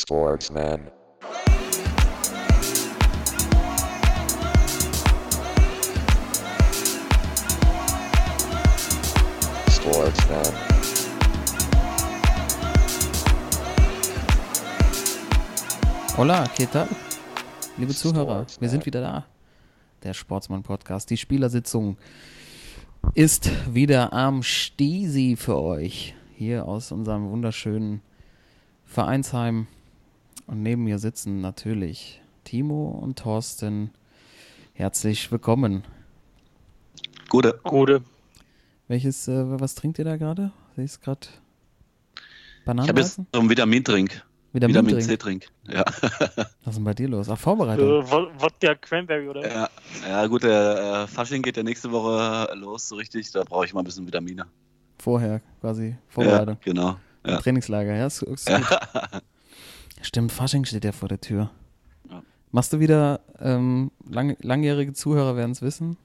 Sportsman. Sportsman. Hola, ¿qué tal? Liebe Zuhörer, wir sind wieder da. Der Sportsmann Podcast. Die Spielersitzung ist wieder am Stiesi für euch. Hier aus unserem wunderschönen Vereinsheim. Und neben mir sitzen natürlich Timo und Thorsten. Herzlich willkommen. Gute. Gute. Welches, äh, was trinkt ihr da gerade? Sehe ich es gerade? Ich habe jetzt so einen Vitamintrink. Vitamin Vitamin Vitamin C-Trink. Ja. Was ist denn bei dir los? Ach, Vorbereitung. Äh, Wod- Wodka Cranberry oder? ja. Ja, gut, der äh, Fasching geht ja nächste Woche los, so richtig. Da brauche ich mal ein bisschen Vitamine. Vorher quasi. Ja, Vorbereitung. genau. Ja. Trainingslager, ja, ist, ist gut. Stimmt, Fasching steht ja vor der Tür. Ja. Machst du wieder, ähm, lang, langjährige Zuhörer werden es wissen,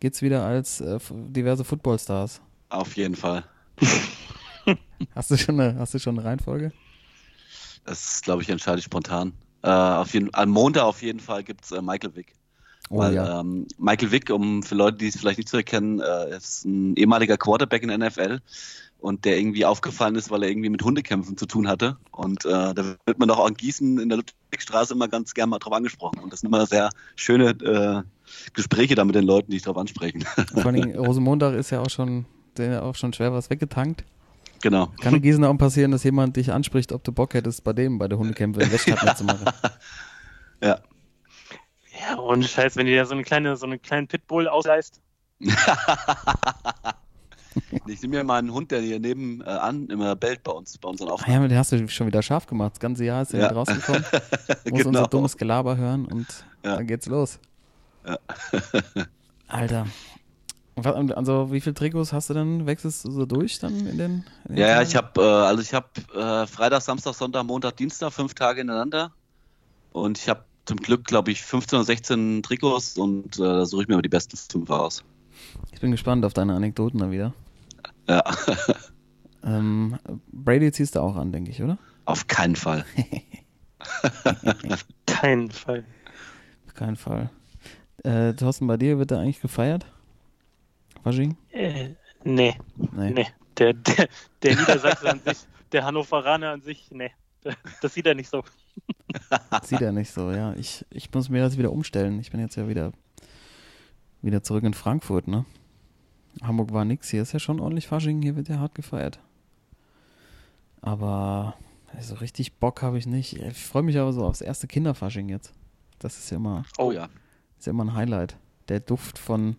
geht's wieder als äh, diverse Footballstars. Auf jeden Fall. Hast du schon eine, hast du schon eine Reihenfolge? Das, glaube ich, entscheide ich spontan. Äh, auf jeden, am Montag auf jeden Fall gibt es äh, Michael Wick. Oh Weil ja. ähm, Michael Wick, um für Leute, die es vielleicht nicht zu erkennen, äh, ist ein ehemaliger Quarterback in der NFL und der irgendwie aufgefallen ist, weil er irgendwie mit Hundekämpfen zu tun hatte. Und äh, da wird man doch auch in Gießen in der Ludwigstraße immer ganz gerne mal drauf angesprochen. Und das sind immer sehr schöne äh, Gespräche da mit den Leuten, die ich drauf ansprechen. Vor allem Rosenmontag ist ja auch schon, der auch schon schwer was weggetankt. genau. Kann in Gießen auch passieren, dass jemand dich anspricht, ob du Bock hättest, bei dem bei der Hundekämpfe in Weststadt mitzumachen. Ja. Ja, ohne Scheiß, wenn ihr da so eine kleine, so einen kleinen Pitbull ausleist. Ich nehme mir mal einen Hund, der hier nebenan äh, immer bellt bei uns, bei unseren Ah ja, Aufnahmen. den hast du schon wieder scharf gemacht. Das ganze Jahr ist er Ja. nicht rausgekommen. Muss Genau. unser dummes Gelaber hören und Ja. dann geht's los. Ja. Alter. Also wie viele Trikots hast du dann? Wechselst du so durch dann in den? In den Ja, ja, Tagen? ich habe äh, also ich habe äh, Freitag, Samstag, Sonntag, Montag, Dienstag fünf Tage hintereinander und ich habe zum Glück glaube ich 15 oder 16 Trikots und äh, da suche ich mir immer die besten fünf aus. Ich bin gespannt auf deine Anekdoten dann wieder. Ja, Ähm, Brady ziehst du auch an, denke ich, oder? auf keinen Fall. Kein Fall. Auf keinen Fall. Äh, Thorsten, bei dir wird da eigentlich gefeiert? Fasching? Äh, nee, Nee. nee. Der, der, der Niedersachse an sich, der Hannoveraner an sich, nee. Das sieht er nicht so. Sieht er nicht so, ja. Ich, ich muss mir das wieder umstellen. Ich bin jetzt ja wieder, wieder zurück in Frankfurt, ne? Hamburg war nix. Hier ist ja schon ordentlich Fasching. Hier wird ja hart gefeiert. Aber so richtig Bock habe ich nicht. Ich freue mich aber so aufs erste Kinderfasching jetzt. Das ist ja immer, Oh ja. ist ja immer ein Highlight. Der Duft von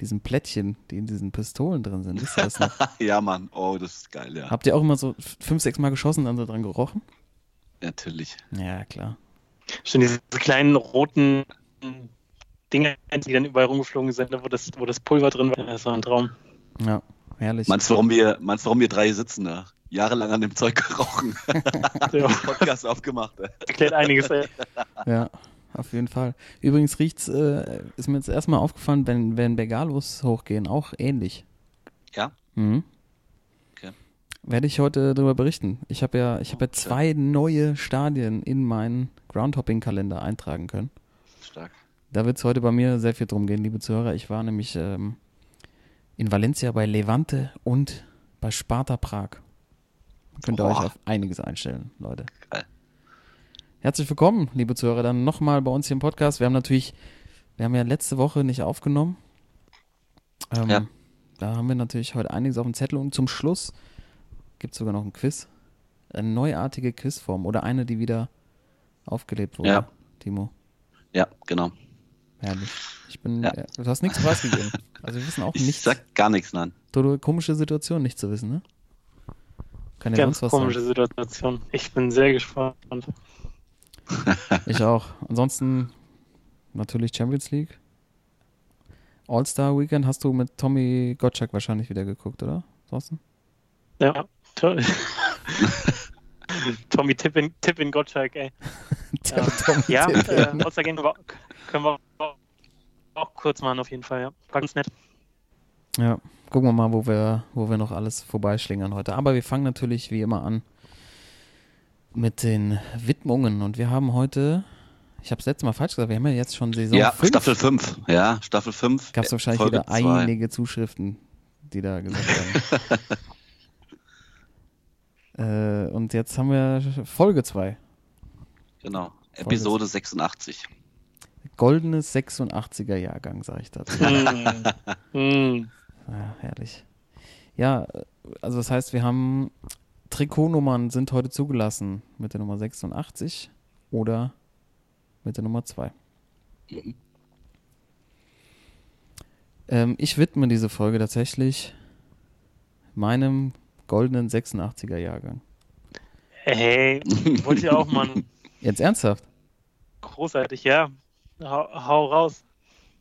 diesen Plättchen, die in diesen Pistolen drin sind. Wisst ihr das noch? Ja, Mann. Oh, das ist geil, ja. Habt ihr auch immer so fünf, sechs Mal geschossen und dann so dran gerochen? Natürlich. Ja, klar. Schon diese kleinen roten Dinger, die dann überall rumgeflogen sind, wo das, wo das Pulver drin war. Das war ein Traum. Ja, herrlich. Meinst du, warum wir, meinst warum wir drei sitzen da? Jahrelang an dem Zeug gerochen. Ja, Podcast aufgemacht. erklärt einiges. Ey. Ja, auf jeden Fall. Übrigens riecht's, äh, ist mir jetzt erstmal aufgefallen, wenn, wenn Bengalos hochgehen, auch ähnlich. Ja? Mhm. Okay. Werde ich heute darüber berichten. Ich habe ja, ich habe ja zwei neue Stadien in meinen Groundhopping-Kalender eintragen können. Stark. Da wird es heute bei mir sehr viel drum gehen, liebe Zuhörer. Ich war nämlich ähm, in Valencia bei Levante und bei Sparta Prag. Könnt ihr Boah. euch auf einiges einstellen, Leute. Geil. Herzlich willkommen, liebe Zuhörer, dann nochmal bei uns hier im Podcast. Wir haben natürlich, wir haben ja letzte Woche nicht aufgenommen. Ähm, Ja. Da haben wir natürlich heute einiges auf dem Zettel und zum Schluss gibt es sogar noch ein Quiz. Eine neuartige Quizform oder eine, die wieder aufgelebt wurde, Ja. Timo. Ja, genau. Herrlich. Ich bin, Ja. äh, du hast nichts preisgegeben. Also wir wissen auch Ich nichts. sag gar nichts, nein. Toto, komische Situation, nicht zu wissen, ne? Kann ja Ganz sonst was komische sein. Situation. Ich bin sehr gespannt. Ich auch. Ansonsten natürlich Champions League. All-Star Weekend hast du mit Tommy Gottschalk wahrscheinlich wieder geguckt, oder? Thorsten? Ja, toll. Tommy Tippin, Tippin Gottschalk, ey. Der Tommy Ja, Tippin. äh, Game können wir- auch kurz machen, auf jeden Fall, ja. War ganz nett. Ja, gucken wir mal, wo wir, wo wir noch alles vorbeischlingern heute. Aber wir fangen natürlich wie immer an mit den Widmungen. Und wir haben heute, ich habe es letztes Mal falsch gesagt, wir haben ja jetzt schon Saison Ja, 5. Staffel 5. Ja, Staffel 5. Gab es wahrscheinlich Folge wieder zwei. einige Zuschriften, die da gesagt haben. äh, und jetzt haben wir Folge 2. Genau. Episode 86. Goldenes 86er Jahrgang, sage ich dazu. Hm. Hm. Ja, herrlich. Ja, also das heißt, wir haben Trikotnummern sind heute zugelassen mit der Nummer 86 oder mit der Nummer 2. Ähm, ich widme diese Folge tatsächlich meinem goldenen 86er Jahrgang. Hey, wollte ich auch mal Jetzt ernsthaft? großartig, ja. Hau, hau raus.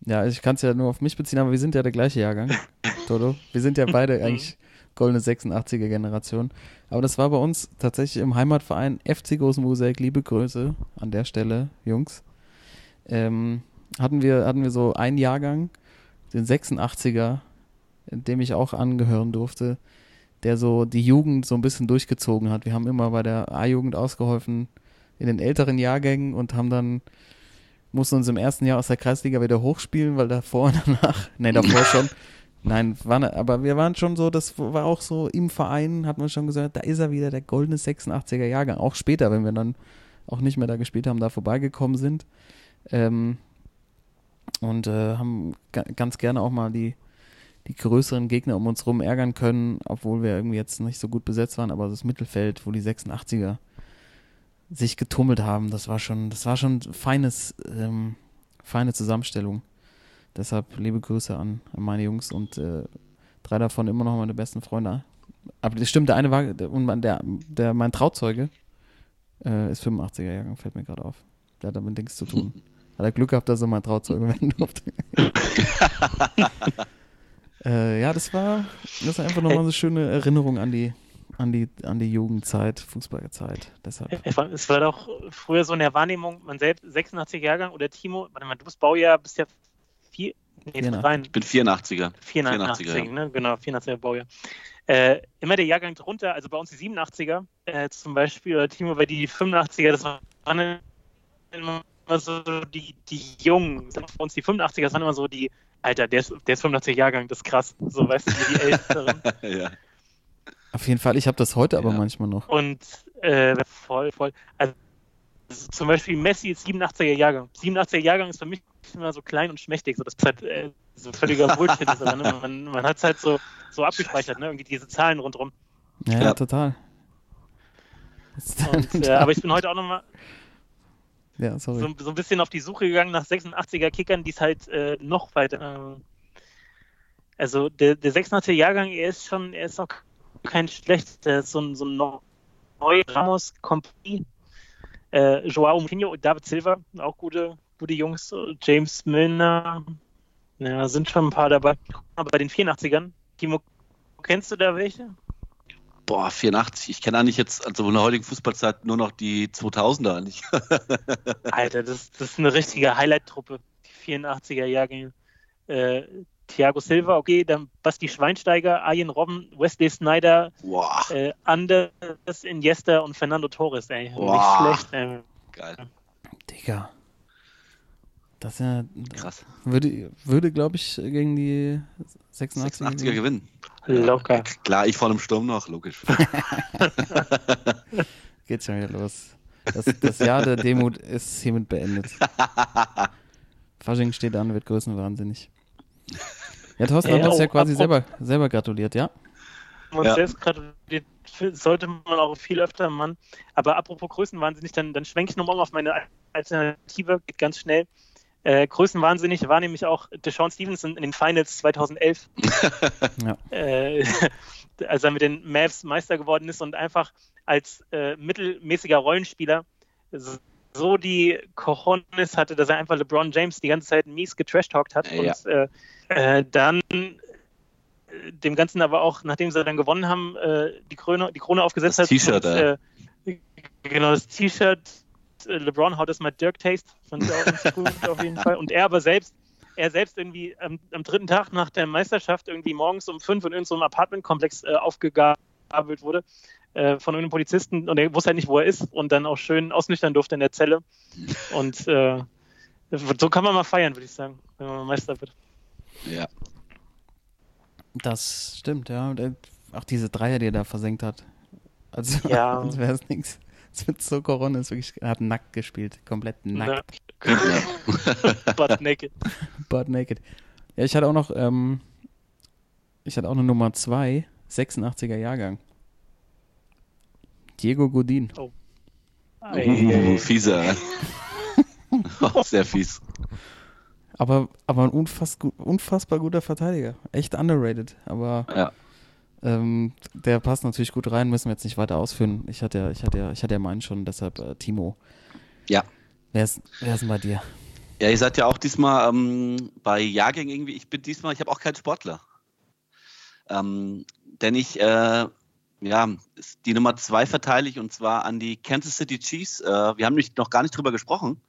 Ja, ich kann es ja nur auf mich beziehen, aber wir sind ja der gleiche Jahrgang, Toto. Wir sind ja beide eigentlich goldene 86er Generation. Aber das war bei uns tatsächlich im Heimatverein FC Großen Mosaik. Liebe Grüße an der Stelle, Jungs. Ähm, hatten, wir, hatten wir so einen Jahrgang, den 86er, in dem ich auch angehören durfte, der so die Jugend so ein bisschen durchgezogen hat. Wir haben immer bei der A-Jugend ausgeholfen in den älteren Jahrgängen und haben dann mussten uns im ersten Jahr aus der Kreisliga wieder hochspielen, weil davor und danach, ne, davor schon. Nein, war, aber wir waren schon so, das war auch so im Verein, hat man schon gesagt, da ist er wieder, der goldene 86er Jahrgang. Auch später, wenn wir dann auch nicht mehr da gespielt haben, da vorbeigekommen sind. Ähm, und äh, haben ga ganz gerne auch mal die, die größeren Gegner um uns rum ärgern können, obwohl wir irgendwie jetzt nicht so gut besetzt waren, aber das Mittelfeld, wo die 86er sich getummelt haben, das war schon, das war schon feines, ähm, feine Zusammenstellung. Deshalb liebe Grüße an, an meine Jungs und äh, drei davon immer noch meine besten Freunde. Aber das stimmt, der eine war, und mein- der, der mein Trauzeuge äh, ist 85er Jahrgang, fällt mir gerade auf. Der hat damit nichts zu tun. Hat er Glück gehabt, dass er mein Trauzeuge werden durfte. äh, ja, das war, das ist einfach nochmal eine schöne Erinnerung an die, an die, an die Jugendzeit, Fußballzeit. Deshalb. Es war, es war doch früher so in der Wahrnehmung, man selbst 86 Jahrgang oder Timo, warte mal, du bist Baujahr, bist ja vier, nee, 84. rein, Ich bin 84er. 84, 84er, ja. ne? genau, 84er Baujahr. Äh, immer der Jahrgang drunter, also bei uns die 87er äh, zum Beispiel, oder Timo, bei die 85er, das waren immer so die, die Jungen, bei uns die 85er, das waren immer so die, Alter, der ist, der ist 85 Jahrgang, das ist krass, so weißt du, wie die Älteren. ja. Auf jeden Fall, ich habe das heute aber Ja. manchmal noch. Und äh, voll, voll. Also zum Beispiel Messi ist 87er Jahrgang. 87er Jahrgang ist für mich immer so klein und schmächtig. So, das ist halt äh, so völliger Bullshit. ist, aber, ne? Man, man hat es halt so, so abgespeichert, ne? Irgendwie diese Zahlen rundherum. Ja, ja. Total. Und, äh, aber ich bin heute auch nochmal ja, sorry. so, so ein bisschen auf die Suche gegangen nach 86er Kickern, die es halt äh, noch weiter. Ähm, also der, der 86er Jahrgang, er ist schon, er ist auch kein ist so ein, so ein neu Ramos Company, äh, Joao Moutinho und David Silva, auch gute, gute Jungs, äh, James Milner, ja, sind schon ein paar dabei. Aber bei den 84ern, Timo, kennst du da welche? Boah, 84. Ich kenne eigentlich jetzt, also in der heutigen Fußballzeit, nur noch die 2000er eigentlich. Alter, das, das ist eine richtige Highlight-Truppe, die 84er Jahrgänge. Äh, Thiago Silva, okay, dann Basti Schweinsteiger, Arjen Robben, Wesley Snyder, Boah, äh, Anders Iniesta und Fernando Torres, ey. Boah. Nicht schlecht, ey. geil. Digga. Das ist ja, Krass. würde, würde glaube ich, gegen die 86er, 86er gewinnen. Locker. Klar, ich vor dem Sturm noch, logisch. Geht schon wieder los. Das, das Jahr der Demut ist hiermit beendet. Fasching steht an, wird größenwahnsinnig. Ja, Thorsten, hat uns ja quasi selber, selber gratuliert, ja? Und Ja. selbst gratuliert sollte man auch viel öfter machen. Aber apropos Größenwahnsinnig, dann, dann schwenke ich nochmal auf meine Alternative, geht ganz schnell. Äh, Größenwahnsinnig war nämlich auch Deshaun Stevenson in den Finals 2011. Ja. äh, als er mit den Mavs Meister geworden ist und einfach als äh, mittelmäßiger Rollenspieler so- die Cojones hatte, dass er einfach LeBron James die ganze Zeit mies getrashtalkt hat Ja. und äh, äh, dann äh, dem Ganzen aber auch, nachdem sie dann gewonnen haben, äh, die, Krone, die Krone aufgesetzt Das hat. T-Shirt, äh, Genau, das T-Shirt, LeBron haut das mal Dirk Taste, fand ich auch gut auf jeden Fall. Und er aber selbst, er selbst irgendwie am, am dritten Tag nach der Meisterschaft irgendwie morgens um fünf in irgendeinem Apartmentkomplex äh, aufgegabelt wurde, äh, von irgendeinem Polizisten und er wusste halt nicht, wo er ist und dann auch schön ausnüchtern durfte in der Zelle. Und äh, so kann man mal feiern, würde ich sagen, wenn man Meister wird. Ja. Das stimmt, ja. Und äh, auch diese Dreier, die er da versenkt hat. Also, Ja. als wäre es nichts. Wird so Corona, ist wirklich, er hat nackt gespielt, komplett nackt, Butt naked. butt naked. Ja, ich hatte auch noch, ähm, ich hatte auch eine Nummer 2, 86er Jahrgang. Diego Godin. Uh, fieser. Sehr fies. Aber, aber ein unfass, unfassbar guter Verteidiger. Echt underrated. Aber Ja. Ähm, der passt natürlich gut rein, müssen wir jetzt nicht weiter ausführen. Ich hatte ja, ich hatte ja, ich hatte ja meinen schon, deshalb äh, Timo. Ja. Wer ist, wer ist denn bei dir? Ja, ihr seid ja auch diesmal ähm, bei Jahrgängen irgendwie, ich bin diesmal, ich habe auch keinen Sportler. Ähm, denn ich, äh, ja, die Nummer zwei verteile ich und zwar an die Kansas City Chiefs. Äh, wir haben nämlich noch gar nicht drüber gesprochen,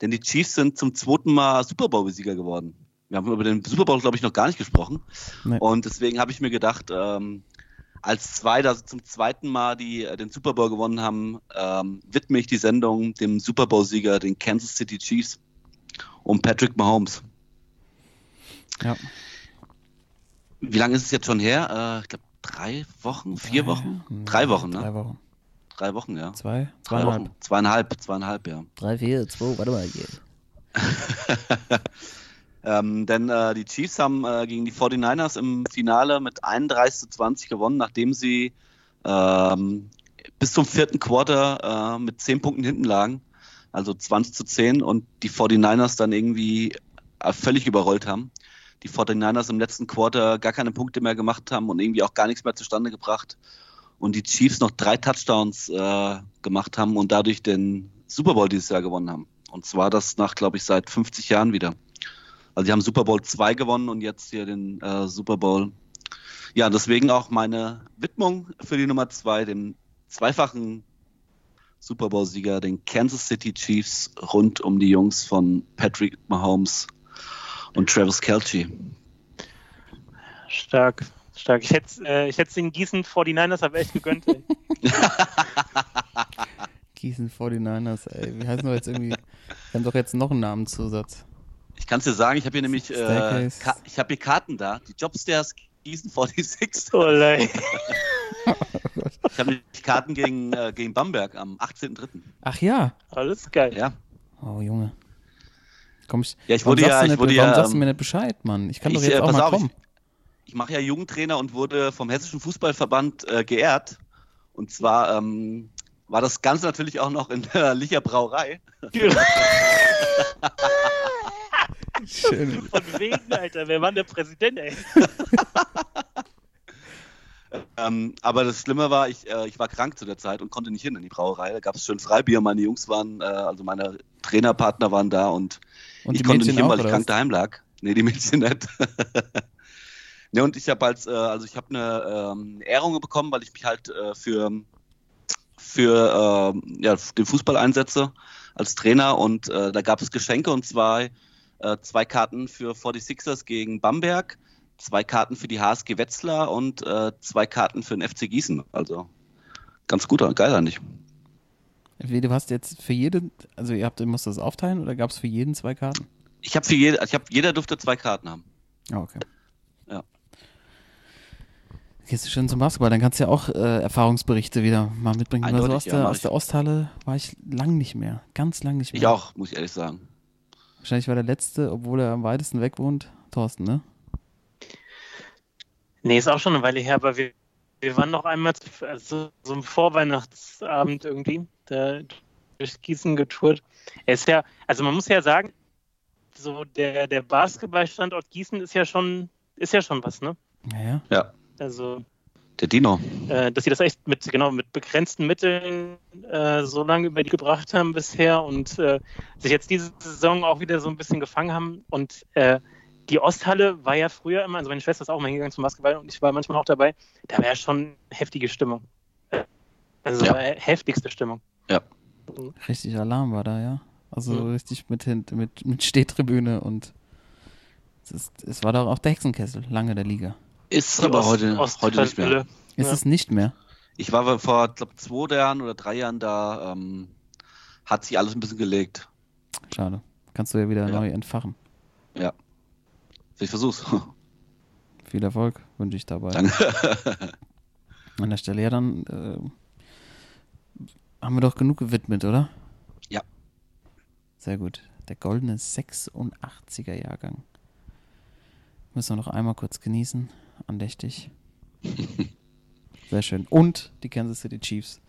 denn die Chiefs sind zum zweiten Mal Super Bowl-Sieger geworden. Wir haben über den Super Bowl, glaube ich, noch gar nicht gesprochen. Nee. Und deswegen habe ich mir gedacht, ähm, als zwei, also zum zweiten Mal die äh, den Super Bowl gewonnen haben, ähm, widme ich die Sendung dem Super Bowl-Sieger, den Kansas City Chiefs, um Patrick Mahomes. Ja. Wie lange ist es jetzt schon her? Äh, ich glaube drei Wochen, vier Wochen, drei Wochen, Drei ne? Wochen. Drei Wochen, ja. Zwei? Drei Zweieinhalb. Wochen. Zweieinhalb, zweieinhalb, ja. Drei, vier, zwei, warte mal hier. Ähm, denn äh, die Chiefs haben äh, gegen die 49ers im Finale mit 31 zu 20 gewonnen, nachdem sie ähm, bis zum vierten Quarter äh, mit 10 Punkten hinten lagen. Also 20 zu 10 und die 49ers dann irgendwie äh, völlig überrollt haben. Die 49ers im letzten Quarter gar keine Punkte mehr gemacht haben und irgendwie auch gar nichts mehr zustande gebracht. Und die Chiefs noch drei Touchdowns äh, gemacht haben und dadurch den Super Bowl dieses Jahr gewonnen haben. Und zwar das nach, glaube ich, seit 50 Jahren wieder. Also die haben Super Bowl 2 gewonnen und jetzt hier den äh, Super Bowl. Ja, deswegen auch meine Widmung für die Nummer 2, dem zweifachen Super Bowl-Sieger, den Kansas City Chiefs, rund um die Jungs von Patrick Mahomes und Travis Kelce. Stark, stark. Ich hätte äh, ich hätte den Gießen 49ers aber echt gegönnt. Ey. Gießen 49ers, ey. Wie heißen wir jetzt irgendwie? Wir haben doch jetzt noch einen Namenszusatz. Ich kann es dir sagen, ich habe hier nämlich äh, ich habe hier Karten da, die Jobstairs Gießen 46. Oh. Ich habe nämlich Karten gegen, äh, gegen Bamberg am 18.03. Ach ja. Alles geil. Ja. Oh, Junge. Komm ich. Ja, ich wurde sagst ja- du ich nicht, wurde warum ja, sagst du ähm, mir nicht Bescheid, Mann? Ich kann doch Ich, jetzt äh, auch pass mal auf, kommen. Ich mache ja Jugendtrainer und wurde vom Hessischen Fußballverband äh, geehrt. Und zwar ähm, war das Ganze natürlich auch noch in der Licher Brauerei. Schön. Von wegen, Alter. Wer war denn der Präsident, ey? Ähm, aber das Schlimme war, ich, äh, ich war krank zu der Zeit und konnte nicht hin in die Brauerei. Da gab es schön Freibier. Meine Jungs waren, äh, also meine Trainerpartner waren da und, Und ich konnte Mädchen nicht hin, auch, weil ich krank was? daheim lag. Nee, die Mädchen nicht. ne, und ich habe als, äh, also ich habe eine ähm, Ehrung bekommen, weil ich mich halt äh, für, für ähm, ja, den Fußball einsetze als Trainer und äh, da gab es Geschenke und zwar äh, zwei Karten für 46ers gegen Bamberg, zwei Karten für die HSG Wetzlar und äh, zwei Karten für den FC Gießen. Also ganz gut, geil eigentlich. Du hast jetzt für jeden, also ihr habt, ihr musst das aufteilen oder gab es für jeden zwei Karten? Ich habe für jede, ich habe jeder durfte zwei Karten haben. Ah, okay. Ja. Gehst du schon zum Basketball, dann kannst du ja auch äh, Erfahrungsberichte wieder mal mitbringen. Also aus, ja, der, aus der Osthalle war ich lang nicht mehr. Ganz lang nicht mehr. Ich auch, muss ich ehrlich sagen. Wahrscheinlich war der letzte, obwohl er am weitesten weg wohnt, Thorsten, ne? Nee, ist auch schon eine Weile her, aber wir, wir waren noch einmal zu, also, so im Vorweihnachtsabend irgendwie da durch Gießen getourt. Er ist ja, also man muss ja sagen, so der, der Basketballstandort Gießen ist ja schon, ist ja schon was, ne? Naja. Ja, Also, der Dino. äh, dass sie das echt mit, genau, mit begrenzten Mitteln äh, so lange über die gebracht haben bisher und äh, sich jetzt diese Saison auch wieder so ein bisschen gefangen haben. Und äh, die Osthalle war ja früher immer, also meine Schwester ist auch mal hingegangen zum Basketball und ich war manchmal auch dabei, da war ja schon heftige Stimmung. Äh, Also Ja. war heftigste Stimmung. Richtig Alarm war da, ja. Also Mhm. richtig mit, mit, mit Stehtribüne und es, ist, es war doch auch der Hexenkessel, lange der Liga. Ist Die aber Ost- heute, heute nicht mehr. Ist Ja. es nicht mehr? Ich war vor, glaube zwei Jahren oder drei Jahren da, ähm, hat sich alles ein bisschen gelegt. Schade. Kannst du ja wieder Ja. neu entfachen. Ja. Ich versuch's. Viel Erfolg wünsche ich dabei. Danke. An der Stelle, ja, dann äh, haben wir doch genug gewidmet, oder? Ja. Sehr gut. Der goldene 86er Jahrgang. Müssen wir noch einmal kurz genießen. Andächtig. Sehr schön. Und die Kansas City Chiefs,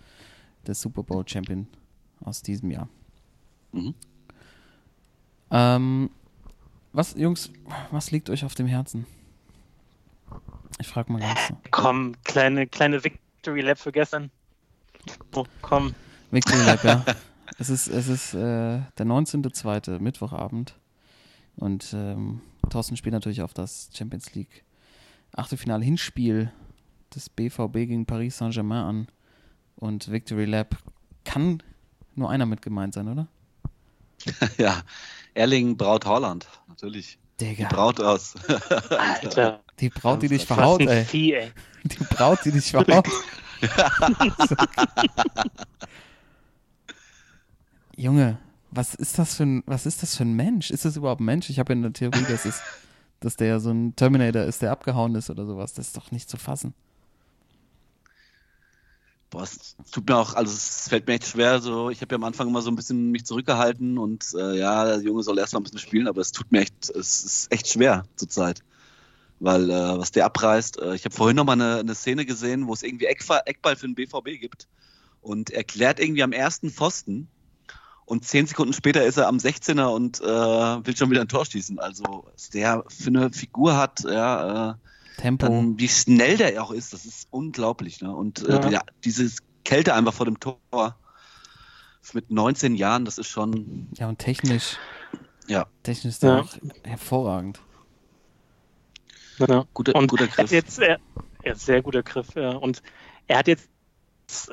der Super Bowl Champion aus diesem Jahr. Mhm. Ähm, was, Jungs, was liegt euch auf dem Herzen? Ich frage mal ganz so. Komm, kleine, kleine Victory Lab für gestern. Oh, komm. Victory Lab, ja. Es ist, es ist äh, der 19.02. Mittwochabend. Und ähm, Thorsten spielt natürlich auf das Champions League Achtelfinale Hinspiel des BVB gegen Paris Saint-Germain an. Und Victory Lab kann nur einer mit gemeint sein, oder? ja. Erling Braut Holland, natürlich. Die Digga, Braut aus. Alter. die Braut, die dich verhaut, ey. Vieh, ey. Die Braut, die dich verhaut. Junge, was ist das für ein, was ist das für ein Mensch? Ist das überhaupt ein Mensch? Ich habe ja eine Theorie, dass, es, dass der so ein Terminator ist, der abgehauen ist oder sowas. Das ist doch nicht zu fassen. Boah, es tut mir auch, also es fällt mir echt schwer. So, ich habe ja am Anfang immer so ein bisschen mich zurückgehalten und äh, ja, der Junge soll erst mal ein bisschen spielen, aber es tut mir echt, es ist echt schwer zurzeit. Weil äh, was der abreißt, äh, ich habe vorhin noch mal eine, eine Szene gesehen, wo es irgendwie Eckball, Eckball für den BVB gibt und er klärt irgendwie am ersten Pfosten und zehn Sekunden später ist er am 16er und äh, will schon wieder ein Tor schießen. Also was der für eine Figur hat, ja, äh, Tempo. dann, wie schnell der auch ist, das ist unglaublich. Ne? Und äh, Ja. ja, diese Kälte einfach vor dem Tor mit 19 Jahren, das ist schon, ja, und technisch, ja, technisch ist der Ja. auch hervorragend. Ja. guter, Und guter er Griff. jetzt, er, er ist sehr guter Griff. Ja. Und er hat jetzt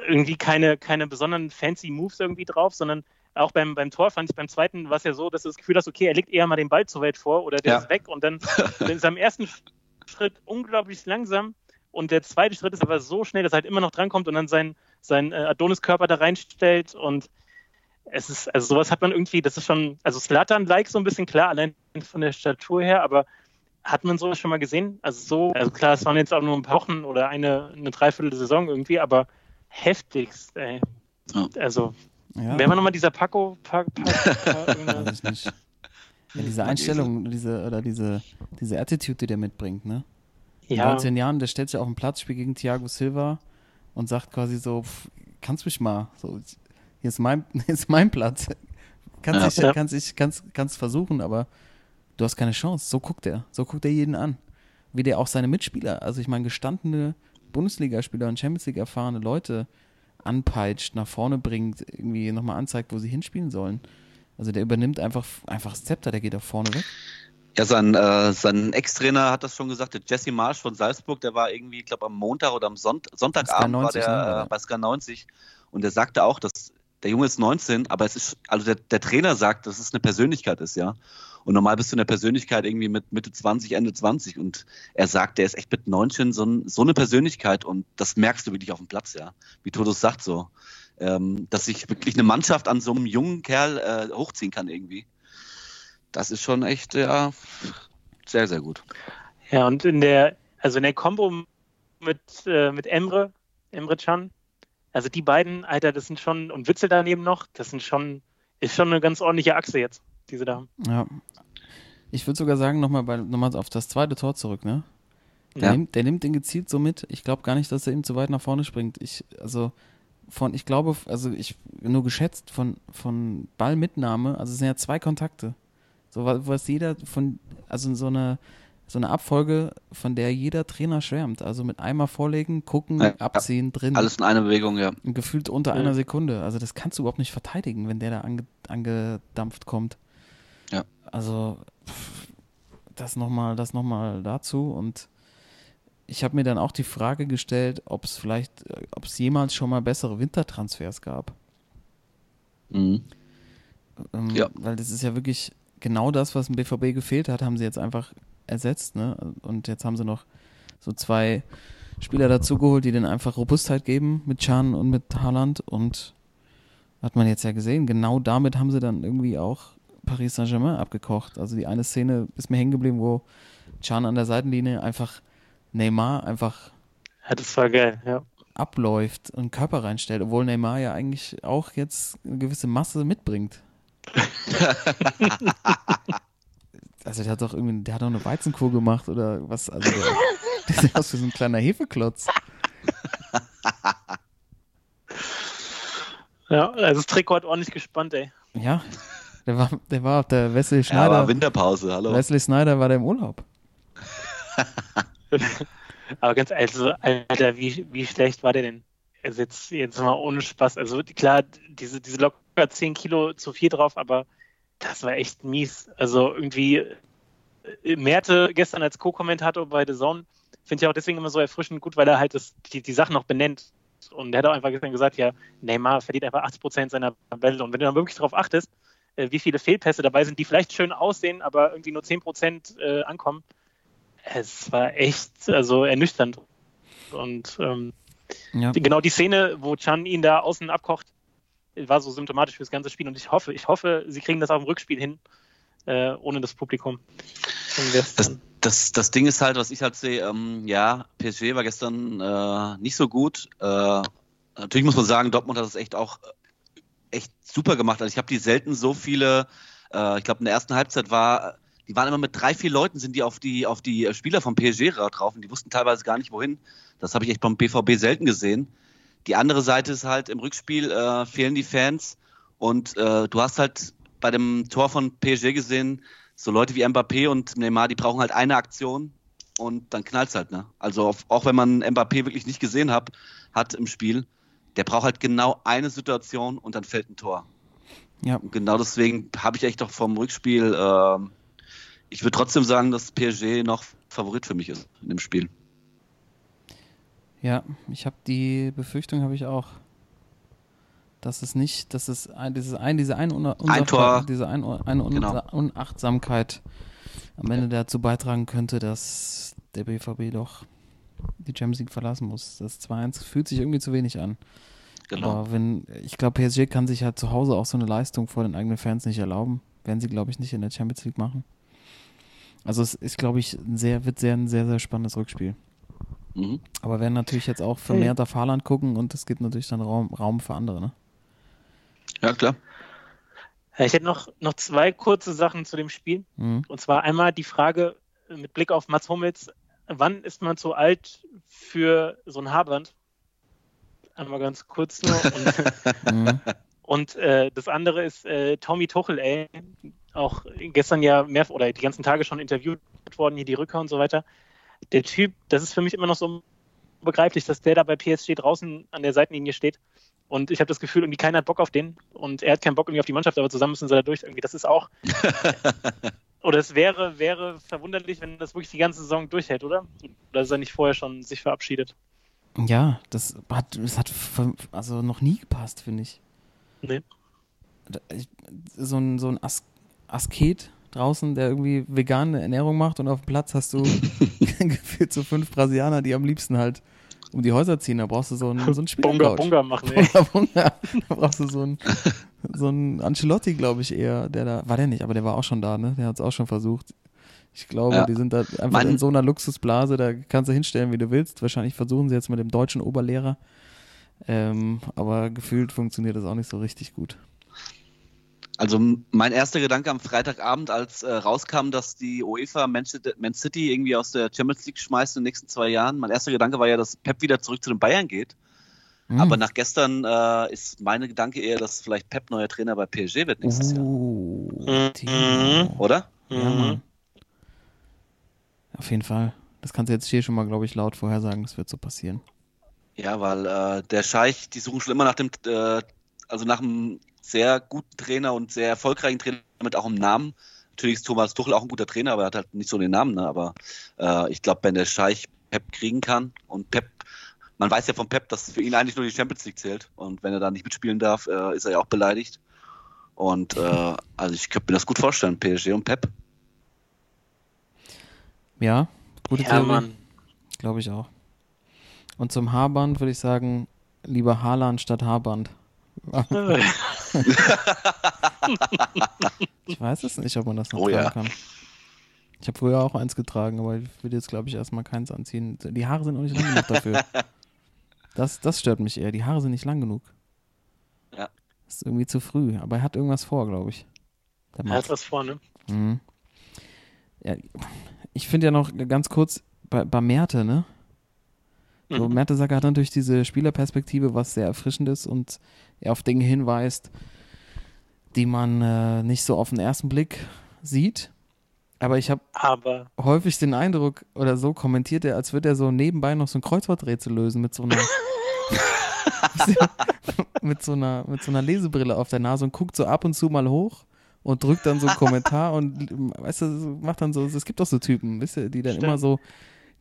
irgendwie keine, keine besonderen fancy Moves irgendwie drauf, sondern auch beim, beim Tor fand ich beim zweiten war es ja so, dass du das Gefühl hast, okay, er legt eher mal den Ball zu weit vor oder der Ja. ist weg und dann, dann ist er am ersten Schritt unglaublich langsam und der zweite Schritt ist aber so schnell, dass er halt immer noch drankommt und dann sein, sein äh, Adonis-Körper da reinstellt und es ist, also sowas hat man irgendwie, das ist schon, also Slatan-like so ein bisschen klar, allein von der Statur her, aber hat man sowas schon mal gesehen? Also so, also klar, es waren jetzt auch nur ein paar Wochen oder eine, eine Dreiviertel Saison irgendwie, aber heftigst, ey. Ja. Also, Ja, wer war nochmal dieser Paco? Pa, pa, pa, weiß ich nicht. Ja, diese Einstellung, diese, oder diese, diese Attitude, die der mitbringt, ne? In ja, 19 Jahren, der stellt sich auf den Platz, spielt gegen Thiago Silva und sagt quasi so, pff, kannst mich mal, so, hier ist mein, hier ist mein Platz. Kannst Ja. dich, Ja. kannst dich, kannst, kannst versuchen, aber du hast keine Chance. So guckt er, so guckt er jeden an. Wie der auch seine Mitspieler, also ich meine gestandene Bundesligaspieler und Champions League erfahrene Leute anpeitscht, nach vorne bringt, irgendwie nochmal anzeigt, wo sie hinspielen sollen. Also der übernimmt einfach, einfach das Zepter, der geht da vorne weg. Ja, sein, äh, sein Ex-Trainer hat das schon gesagt, der Jesse Marsch von Salzburg, der war irgendwie, ich glaube, am Montag oder am Sonnt Sonntagabend war 90, der ne, äh, bei Sky 90 und der sagte auch, dass der Junge ist 19, aber es ist, also der, der Trainer sagt, dass es eine Persönlichkeit ist, ja. Und normal bist du in der Persönlichkeit irgendwie mit Mitte 20, Ende 20 und er sagt, der ist echt mit 19 so, so eine Persönlichkeit und das merkst du wirklich auf dem Platz, ja. Wie Todos sagt so, ähm, dass sich wirklich eine Mannschaft an so einem jungen Kerl äh, hochziehen kann irgendwie. Das ist schon echt, ja, sehr, sehr gut. ja, und in der, also in der Kombo mit, äh, mit Emre, Emre Can, also die beiden, Alter, das sind schon, und Witzel daneben noch, das sind schon, ist schon eine ganz ordentliche Achse jetzt, die sie da haben. Ja. Ich würde sogar sagen, nochmal noch mal auf das zweite Tor zurück, ne? Der, Ja. nimmt, der nimmt den gezielt so mit. Ich glaube gar nicht, dass er ihm zu weit nach vorne springt. Ich, also von, ich glaube, also ich nur geschätzt von, von Ballmitnahme, also es sind ja zwei Kontakte. So wa- was jeder von, also so eine, so eine Abfolge, von der jeder Trainer schwärmt. Also mit einmal vorlegen, gucken, Ja, abziehen, drin. Alles in einer Bewegung, ja. Gefühlt unter Ja. einer Sekunde. Also das kannst du überhaupt nicht verteidigen, wenn der da ange, angedampft kommt. Ja. Also das nochmal, das noch mal dazu. Und ich habe mir dann auch die Frage gestellt, ob es vielleicht, äh, ob es jemals schon mal bessere Wintertransfers gab. Mhm. Ähm, Ja. Weil das ist ja wirklich genau das, was dem BVB gefehlt hat, haben sie jetzt einfach ersetzt. Ne? Und jetzt haben sie noch so zwei Spieler dazugeholt, die denen einfach Robustheit geben mit Chan und mit Haaland und hat man jetzt ja gesehen, genau damit haben sie dann irgendwie auch Paris Saint-Germain abgekocht. Also die eine Szene ist mir hängen geblieben, wo Chan an der Seitenlinie einfach Neymar einfach Ja, das war geil, ja. abläuft und Körper reinstellt, obwohl Neymar ja eigentlich auch jetzt eine gewisse Masse mitbringt. also der hat doch irgendwie, der hat doch eine Weizenkur gemacht oder was, also der, der sieht aus wie so ein kleiner Hefeklotz. Ja, also das Trikot hat ordentlich gespannt, ey. Ja, der war, der war auf der Wesley Ja, Schneider. aber Winterpause, hallo. Wesley Snyder war der im Urlaub. Aber ganz also, Alter, wie, wie schlecht war der denn? Also jetzt, jetzt mal ohne Spaß. Also klar, diese, diese locker 10 Kilo zu viel drauf, aber das war echt mies. Also irgendwie äh, Merte gestern als Co-Kommentator bei The Zone finde ich auch deswegen immer so erfrischend gut, weil er halt das, die, die Sachen noch benennt. Und er hat auch einfach gestern gesagt, ja, Neymar verliert einfach 80 Prozent seiner Bälle. Und wenn du dann wirklich darauf achtest, äh, wie viele Fehlpässe dabei sind, die vielleicht schön aussehen, aber irgendwie nur 10 Prozent äh, ankommen, es war echt, also ernüchternd. Und ähm, Ja, genau die Szene, wo Chan ihn da außen abkocht, war so symptomatisch für das ganze Spiel. Und ich hoffe, ich hoffe, sie kriegen das auch im Rückspiel hin, äh, ohne das Publikum. Das, das, das Ding ist halt, was ich halt sehe, ähm, ja, PSG war gestern äh, nicht so gut. Äh, natürlich muss man sagen, Dortmund hat das echt auch echt super gemacht. Also ich habe die selten so viele, äh, ich glaube in der ersten Halbzeit war, die waren immer mit drei, vier Leuten sind die auf die, auf die Spieler vom PSG drauf und die wussten teilweise gar nicht wohin. Das habe ich echt beim BVB selten gesehen. Die andere Seite ist halt, im Rückspiel äh, fehlen die Fans und äh, du hast halt bei dem Tor von PSG gesehen, so Leute wie Mbappé und Neymar, die brauchen halt eine Aktion und dann knallt's halt, ne? Also auf, auch wenn man Mbappé wirklich nicht gesehen hat, hat im Spiel, der braucht halt genau eine Situation und dann fällt ein Tor. ja, Und genau deswegen habe ich echt doch vom Rückspiel, ähm, ich würde trotzdem sagen, dass PSG noch Favorit für mich ist in dem Spiel. ja, ich habe die Befürchtung, habe ich auch, dass es nicht, dass es ein, dieses ein, diese ein, Ein Tor. diese ein, eine Un Genau. Unachtsamkeit am Ende dazu beitragen könnte, dass der BVB doch die Champions League verlassen muss. Das 2-1 fühlt sich irgendwie zu wenig an. Genau. Aber wenn, ich glaube, PSG kann sich halt zu Hause auch so eine Leistung vor den eigenen Fans nicht erlauben. Werden sie, glaube ich, nicht in der Champions League machen. Also es ist, glaube ich, ein sehr, wird sehr, ein sehr, sehr spannendes Rückspiel. Mhm. Aber werden natürlich jetzt auch vermehrt auf Haaland gucken und es gibt natürlich dann Raum, Raum für andere, ne? Ja, klar. Ja, Ich hätte noch, noch zwei kurze Sachen zu dem Spiel. Mhm. Und zwar einmal die Frage mit Blick auf Mats Hummels, wann ist man zu alt für so ein Haarband? Einmal ganz kurz nur. Und, Mhm. und äh, das andere ist äh, Tommy Tuchel, ey, auch gestern ja mehr oder die ganzen Tage schon interviewt worden, hier die Rückkehr und so weiter. Der Typ, das ist für mich immer noch so begreiflich, dass der da bei PSG draußen an der Seitenlinie steht. Und ich habe das Gefühl, irgendwie keiner hat Bock auf den. Und er hat keinen Bock irgendwie auf die Mannschaft, aber zusammen müssen sie da durch. Irgendwie, das ist auch. oder es wäre, wäre verwunderlich, wenn das wirklich die ganze Saison durchhält, oder? Oder ist er nicht vorher schon sich verabschiedet? Ja, das hat, das hat also noch nie gepasst, finde ich. Nee. So ein, so ein As Asket draußen, der irgendwie vegane Ernährung macht und auf dem Platz hast du gefühlt so fünf Brasilianer, die am liebsten halt um die Häuser ziehen. Da brauchst du so einen, so einen Bunga. Bunga machen, ey. Bunga, Bunga. Da brauchst du so einen, so einen Ancelotti, glaube ich, eher. Der da, war der nicht, aber der war auch schon da, ne? Der hat es auch schon versucht. Ich glaube, Ja. die sind da einfach Mein- in so einer Luxusblase, da kannst du hinstellen, wie du willst. Wahrscheinlich versuchen sie jetzt mit dem deutschen Oberlehrer. Ähm, aber gefühlt funktioniert das auch nicht so richtig gut. Also mein erster Gedanke am Freitagabend, als äh, rauskam, dass die UEFA Man City, Man City irgendwie aus der Champions League schmeißt in den nächsten zwei Jahren, mein erster Gedanke war ja, dass Pep wieder zurück zu den Bayern geht. Mhm. Aber nach gestern äh, ist meine Gedanke eher, dass vielleicht Pep neuer Trainer bei PSG wird nächstes Jahr. Uh, Mhm. Timo. Oder? Ja, Mhm. Auf jeden Fall. Das kannst du jetzt hier schon mal, glaube ich, laut vorhersagen, das wird so passieren. Ja, weil äh, der Scheich, die suchen schon immer nach dem, äh, also nach einem sehr guten Trainer und sehr erfolgreichen Trainer mit auch einem Namen. Natürlich ist Thomas Tuchel auch ein guter Trainer, aber er hat halt nicht so den Namen. Ne? Aber äh, ich glaube, wenn der Scheich Pep kriegen kann und Pep, man weiß ja von Pep, dass für ihn eigentlich nur die Champions League zählt. Und wenn er da nicht mitspielen darf, äh, ist er ja auch beleidigt. Und äh, also ich könnte mir das gut vorstellen, PSG und Pep. Ja, gute Ja, Theorie. Mann. Glaube ich auch. Und zum Haarband würde ich sagen, lieber Haarland statt Haarband. ich weiß es nicht, ob man das noch Oh tragen ja. kann. Ich habe früher auch eins getragen, aber ich würde jetzt, glaube ich, erstmal keins anziehen. Die Haare sind auch nicht lang genug dafür. Das, das stört mich eher. Die Haare sind nicht lang genug. Ja. Das ist irgendwie zu früh. Aber er hat irgendwas vor, glaube ich. Er hat was vorne. Mhm. Ja, ich finde ja noch ganz kurz bei, bei Merte, ne? So, Mhm. Mertesacker hat natürlich diese Spielerperspektive, was sehr erfrischend ist und er auf Dinge hinweist, die man äh, nicht so auf den ersten Blick sieht. Aber ich habe häufig den Eindruck, oder so kommentiert er, als würde er so nebenbei noch so ein Kreuzworträtsel lösen mit so einer mit so einer mit so einer Lesebrille auf der Nase und guckt so ab und zu mal hoch und drückt dann so einen Kommentar und weißt du, macht dann so, es gibt doch so Typen, wisst ihr, die dann Stimmt. immer so,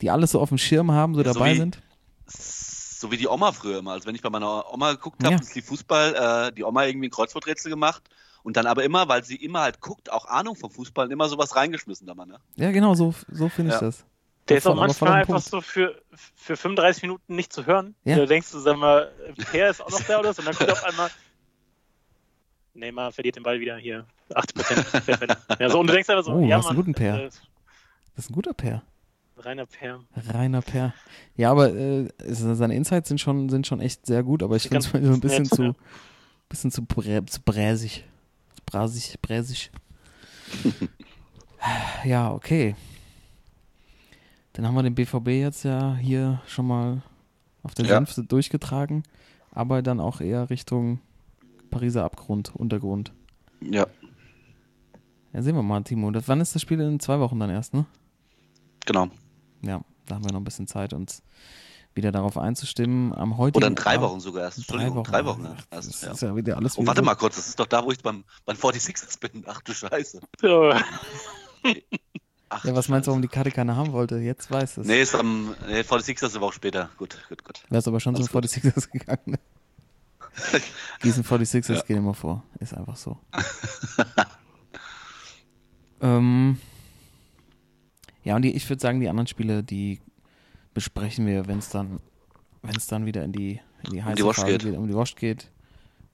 die alles so auf dem Schirm haben, so Ja, so dabei wie- sind. So wie die Oma früher immer. Also wenn ich bei meiner Oma geguckt habe, Ja. ist die Fußball, äh, die Oma irgendwie ein Kreuzworträtsel gemacht und dann aber immer, weil sie immer halt guckt, auch Ahnung vom Fußball, und immer sowas reingeschmissen da mal, ne? Ja, genau, so, so finde ich Ja. das. der ist auch manchmal einfach Punkt. so für, für 35 Minuten nicht zu hören. Ja. Da denkst du, sag mal, Per ist auch noch da oder so. Und dann kommt auf einmal, Neymar verliert den Ball wieder hier. 80%. ja, so, und du denkst einfach so, Oh, ja, einen Mann, guten Per. äh, Das ist ein guter Pair. reiner Per. Reiner Per. Ja, aber äh, seine Insights sind schon, sind schon echt sehr gut, aber ich finde es ein bisschen nett, zu, ja. bisschen zu, brä, zu bräsig. Brasig, bräsig. ja, okay. Dann haben wir den BVB jetzt ja hier schon mal auf der Ja. Durchgetragen, aber dann auch eher Richtung Pariser Abgrund, Untergrund. Ja, Ja, sehen wir mal, Timo. Das, wann ist das Spiel? In zwei Wochen dann erst, ne? genau. Ja, da haben wir noch ein bisschen Zeit, uns wieder darauf einzustimmen. Am heutigen Oder in drei Wochen sogar erst. Entschuldigung, drei Wochen. ja. Das Also, ja. ist ja wieder alles Oh, warte mal kurz, das ist doch da, wo ich beim, beim 46ers bin. Ach du Scheiße. So, Ach, Ja, was meinst du, warum die Karte keiner haben wollte? Jetzt weiß es. Nee, ist am nee, 46ers ist eine Woche später. Gut, gut, gut. Wärst aber schon zum Alles gut. 46ers gegangen. Ne? Diesen 46ers Ja. gehen immer vor. Ist einfach so. ähm, ja, und die, ich würde sagen, die anderen Spiele, die besprechen wir, wenn es dann, wenn es dann wieder in die, in die heiße Wasch Phase geht. um die Wasch geht.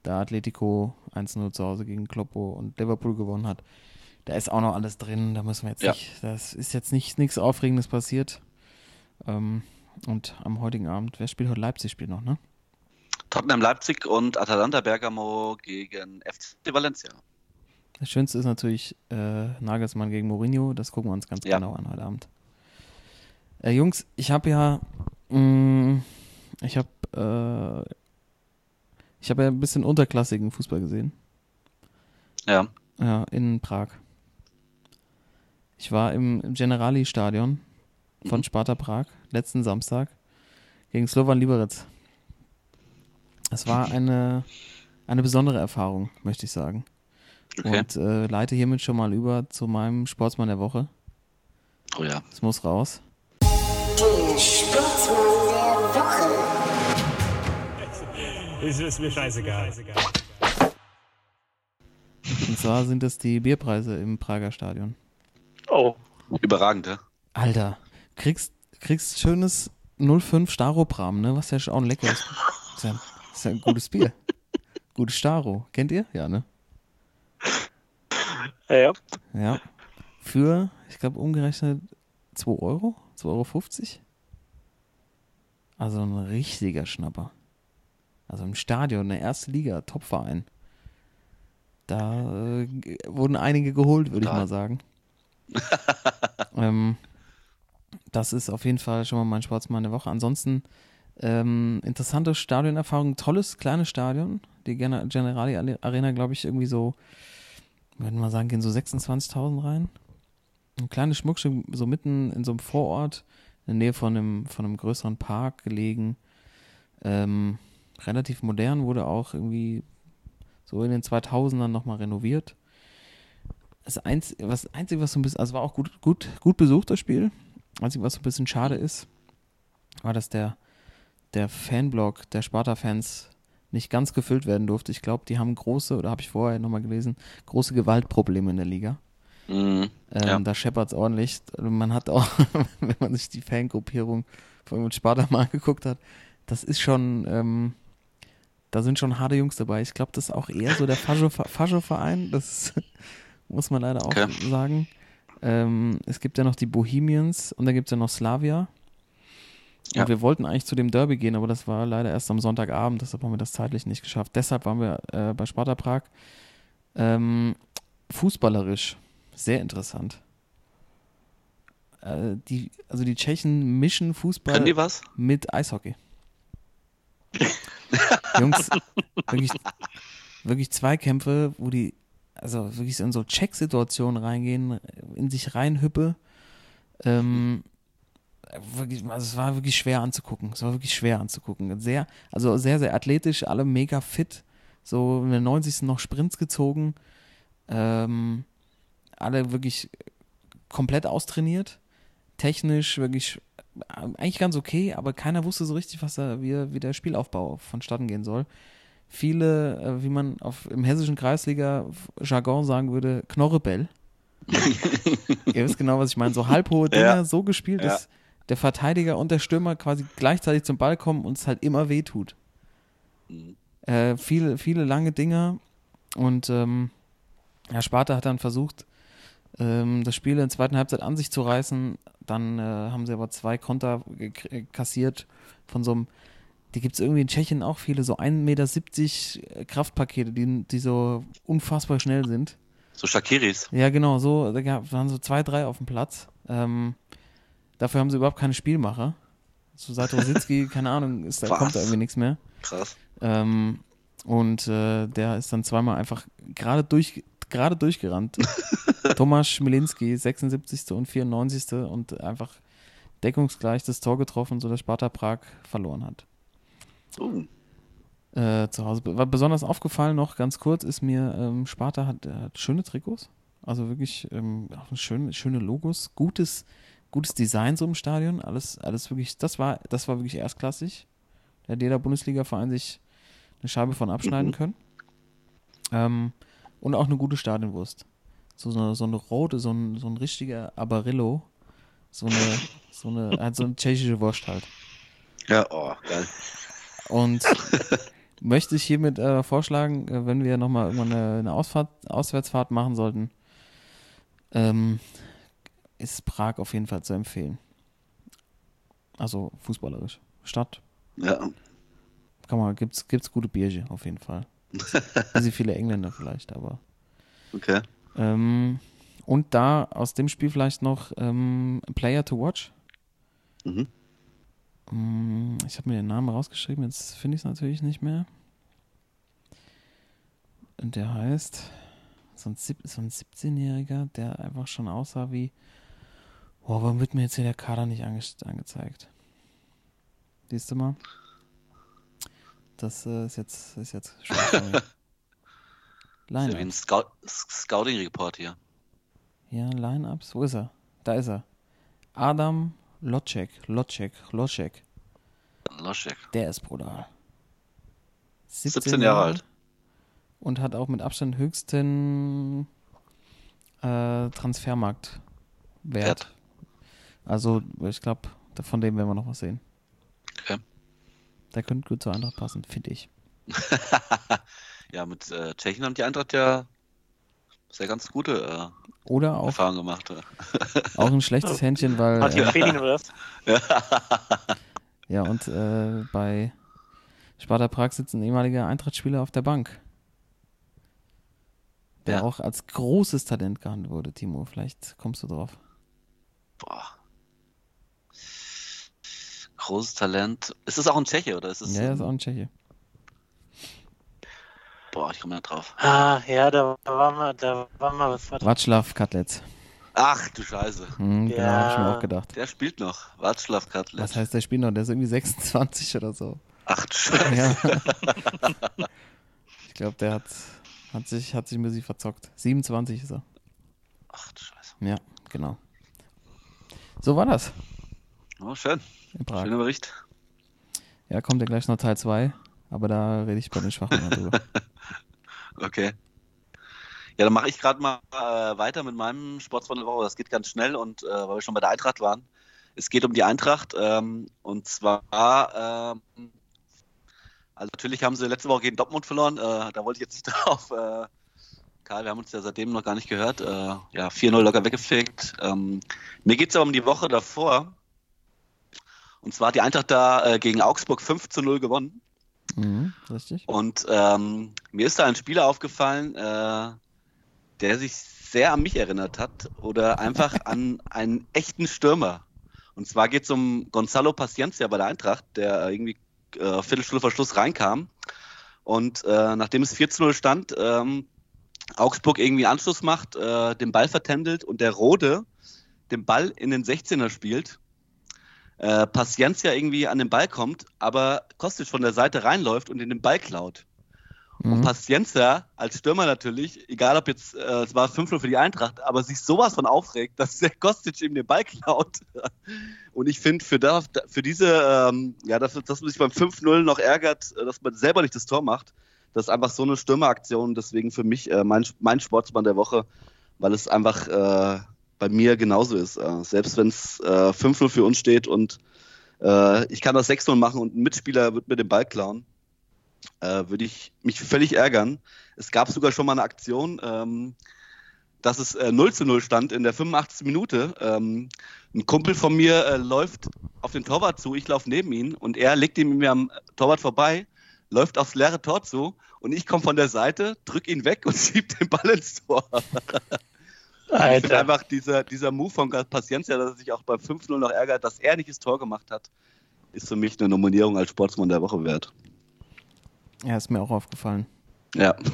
Da Atletico 1-0 zu Hause gegen Kloppo und Liverpool gewonnen hat. Da ist auch noch alles drin. Da müssen wir jetzt Ja. nicht, das ist jetzt nicht nichts Aufregendes passiert. Ähm, und am heutigen Abend, wer spielt heute Leipzig spielt noch, ne? Tottenham Leipzig und Atalanta Bergamo gegen FC Valencia. Das Schönste ist natürlich äh, Nagelsmann gegen Mourinho. Das gucken wir uns ganz Ja. genau an heute Abend. Äh, Jungs, ich habe ja, mh, ich habe, äh, ich habe ja ein bisschen unterklassigen Fußball gesehen. Ja, Ja, in Prag. Ich war im, im Generali-Stadion von Mhm. Sparta Prag letzten Samstag gegen Slovan Liberec. Es war eine, eine besondere Erfahrung, möchte ich sagen. okay. Und äh, leite hiermit schon mal über zu meinem Sportsmann der Woche. Oh ja. Es muss raus. Sportsmann der Woche. Es ist mir scheißegal. Und zwar sind es die Bierpreise im Prager Stadion. oh, Überragend, ja. Alter, kriegst, kriegst schönes 05 Staropram, ne? Was ja schon auch ein leckeres. Ist ja, ist ja ein gutes Bier. Gutes Staro. Kennt ihr? Ja, ne? ja, ja. Ja. Für, ich glaube, umgerechnet 2 Euro? 2,50 Euro? Also ein richtiger Schnapper. Also im Stadion, eine erste Liga, Topverein. Da äh, wurden einige geholt, würde ich mal sagen. ähm, das ist auf jeden Fall schon mal mein Sportsmann der Woche. Ansonsten ähm, interessante Stadionerfahrung, tolles kleines Stadion. Die Gener- Generali Arena, glaube ich, irgendwie so, würden wir mal sagen, gehen so 26.000 rein. Ein kleines Schmuckstück, so mitten in so einem Vorort, in der Nähe von einem, von einem größeren Park gelegen. Ähm, relativ modern, wurde auch irgendwie so in den 2000ern nochmal renoviert. Das Einzige, was, Einzige, was so ein bisschen, also war auch gut, gut, gut besucht, das Spiel. Einzige, was so ein bisschen schade ist, war, dass der, der Fanblock der Sparta-Fans nicht ganz gefüllt werden durfte. Ich glaube, die haben große, oder habe ich vorher nochmal gelesen, große Gewaltprobleme in der Liga. Mhm. Ähm, Ja. Da scheppert es ordentlich. Man hat auch, wenn man sich die Fangruppierung von Sparta mal angeguckt hat, das ist schon, ähm, da sind schon harte Jungs dabei. Ich glaube, das ist auch eher so der Fascho- Fascho-Verein. Das muss man leider auch Okay. sagen. Ähm, es gibt ja noch die Bohemians und dann gibt es ja noch Slavia. Und Ja. wir wollten eigentlich zu dem Derby gehen, aber das war leider erst am Sonntagabend, deshalb haben wir das zeitlich nicht geschafft. Deshalb waren wir äh, bei Sparta Prag. Ähm, fußballerisch sehr interessant. Äh, die, also die Tschechen mischen Fußball Können die was? mit Eishockey. Jungs, wirklich, wirklich Zweikämpfe, wo die also wirklich in so Check-Situationen reingehen, in sich reinhüppe. Ähm, wirklich, also es war wirklich schwer anzugucken. Es war wirklich schwer anzugucken. Sehr, also sehr, sehr athletisch, alle mega fit. So in der 90. noch Sprints gezogen. Ähm, alle wirklich komplett austrainiert. Technisch wirklich äh, eigentlich ganz okay, aber keiner wusste so richtig, was da, wie, wie der Spielaufbau vonstatten gehen soll. Viele, äh, wie man auf, im hessischen Kreisliga-Jargon sagen würde, Knorrebell. Ihr wisst genau, was ich meine. So halbhohe Dinger, Ja. so gespielt, Ja. dass der Verteidiger und der Stürmer quasi gleichzeitig zum Ball kommen und es halt immer weh tut. Mhm. Äh, viele, viele lange Dinger und ähm, ja, Sparta hat dann versucht, ähm, das Spiel in der zweiten Halbzeit an sich zu reißen. Dann äh, haben sie aber zwei Konter äh, kassiert von so einem, die gibt es irgendwie in Tschechien auch viele, so 1,70 Meter Kraftpakete, die, die so unfassbar schnell sind. So Shakiris. Ja, genau, so, da waren so zwei, drei auf dem Platz. Ähm, dafür haben sie überhaupt keine Spielmacher. So seit Rositzky, keine Ahnung, ist, da Was? kommt da irgendwie nichts mehr. Krass. Ähm, und äh, der ist dann zweimal einfach gerade durch, gerade durchgerannt. Thomas Schmilinski, 76. und 94. und einfach deckungsgleich das Tor getroffen, sodass Sparta Prag verloren hat. Uh, Äh, zu Hause. War besonders aufgefallen noch, ganz kurz, ist mir, ähm, Sparta hat, äh, hat schöne Trikots. Also wirklich ähm, auch schöne, schöne Logos, gutes, gutes Design so im Stadion. Alles, alles wirklich, das war, das war wirklich erstklassig. Da hat jeder Bundesliga-Verein sich eine Scheibe von abschneiden Mhm. können. Ähm, und auch eine gute Stadionwurst. So, so, eine, so eine rote, so ein, so ein richtiger Abarillo. So eine, so eine, halt so eine tschechische Wurst halt. ja, oh, geil. Und möchte ich hiermit äh, vorschlagen, äh, wenn wir nochmal irgendwann eine, eine Ausfahrt, Auswärtsfahrt machen sollten, ähm, ist Prag auf jeden Fall zu empfehlen. Also fußballerisch. Stadt, Ja, kann man, gibt's, gibt's gute Bierchen auf jeden Fall. Bisschen viele Engländer vielleicht, aber. okay. Ähm, und da aus dem Spiel vielleicht noch ähm, Player to Watch. Mhm. Mm, Ich habe mir den Namen rausgeschrieben, jetzt finde ich es natürlich nicht mehr. Und der heißt so ein, so ein 17-Jähriger, der einfach schon aussah wie. Oh, warum wird mir jetzt hier der Kader nicht ange angezeigt? Siehst du mal? Das äh, ist jetzt, ist jetzt ja wie ein Line-Ups. Scout Scouting-Report hier. Ja, Line-Ups. Wo ist er? Da ist er. Adam Locek. Locek. Locek. Loschek. Der ist brutal. 17 Jahre alt. Und hat auch mit Abstand höchsten äh, Transfermarktwert. Wert. Also, ich glaube, von dem werden wir noch was sehen. Der könnte gut zur Eintracht passen, finde ich. ja, mit äh, Tschechien haben die Eintracht ja sehr ganz gute Oder äh, auch, Erfahrungen gemacht. auch ein schlechtes Händchen, weil. Martin Äh, Felin oder was? ja, und äh, bei Sparta Prag sitzt ein ehemaliger Eintracht-Spieler auf der Bank. Der Ja. auch als großes Talent gehandelt wurde, Timo. Vielleicht kommst du drauf. Boah. Großes Talent. Ist es auch ein Tscheche oder ist es? Ja, er ist auch ein Tscheche. Boah, ich komme nicht drauf. Ah, ja, da war mal, da war mal was. Warte. Václav Katlec. Ach du Scheiße. Hm, Genau, Ja. habe ich mir auch gedacht. Der spielt noch. Václav Katlec. Was heißt der spielt noch? Der ist irgendwie 26 oder so. Ach du Scheiße. Ja. ich glaube, der hat, hat, sich, hat sich ein bisschen verzockt. 27 ist er. Ach du Scheiße. Ja, genau. So war das Oh, schön. In Prag. Schöner Bericht. Ja, kommt ja gleich noch Teil 2, aber da rede ich bei den Schwachen drüber. Okay. Ja, dann mache ich gerade mal äh, weiter mit meinem Sportsmann der Woche. Das geht ganz schnell und äh, weil wir schon bei der Eintracht waren. Es geht um die Eintracht ähm, und zwar, ähm, also natürlich haben sie letzte Woche gegen Dortmund verloren. Äh, da wollte ich jetzt nicht drauf. Äh, Karl, wir haben uns ja seitdem noch gar nicht gehört. Äh, ja, 4-0 locker weggefegt. Ähm, mir geht es aber um die Woche davor. Und zwar hat die Eintracht da äh, gegen Augsburg 5 zu 0 gewonnen. Mhm, richtig. Und ähm, mir ist da ein Spieler aufgefallen, äh, der sich sehr an mich erinnert hat oder einfach an einen echten Stürmer. Und zwar geht es um Gonzalo Paciencia bei der Eintracht, der irgendwie äh, Viertelstunde vor Schluss reinkam. Und äh, nachdem es 4 zu 0 stand, ähm, Augsburg irgendwie Anschluss macht, äh, den Ball vertändelt und der Rode den Ball in den 16er spielt äh, Paciencia irgendwie an den Ball kommt, aber Kostic von der Seite reinläuft und in den Ball klaut. Mhm. Und Paciencia als Stürmer natürlich, egal ob jetzt, äh, es war 5-0 für die Eintracht, aber sich sowas von aufregt, dass der Kostic ihm den Ball klaut. Und ich finde, für, da, für diese, ähm, ja, dass, dass man sich beim 5-0 noch ärgert, äh, dass man selber nicht das Tor macht, das ist einfach so eine Stürmeraktion. Deswegen für mich äh, mein, mein Sportsmann der Woche, weil es einfach äh, bei mir genauso ist. Äh, selbst wenn es äh, 5-0 für uns steht und äh, ich kann das 6-0 machen und ein Mitspieler wird mir den Ball klauen, äh, würde ich mich völlig ärgern. Es gab sogar schon mal eine Aktion, ähm, dass es äh, 0 zu 0 stand in der 85. Minute. Ähm, ein Kumpel von mir äh, läuft auf den Torwart zu, ich laufe neben ihn und er legt ihm mir am Torwart vorbei, läuft aufs leere Tor zu und ich komme von der Seite, drück ihn weg und schieb den Ball ins Tor. Ich finde Alter. einfach dieser, dieser Move von Paciencia, dass er sich auch beim 5-0 noch ärgert, dass er nicht das Tor gemacht hat, ist für mich eine Nominierung als Sportsmann der Woche wert. Ja, ist mir auch aufgefallen. Ja.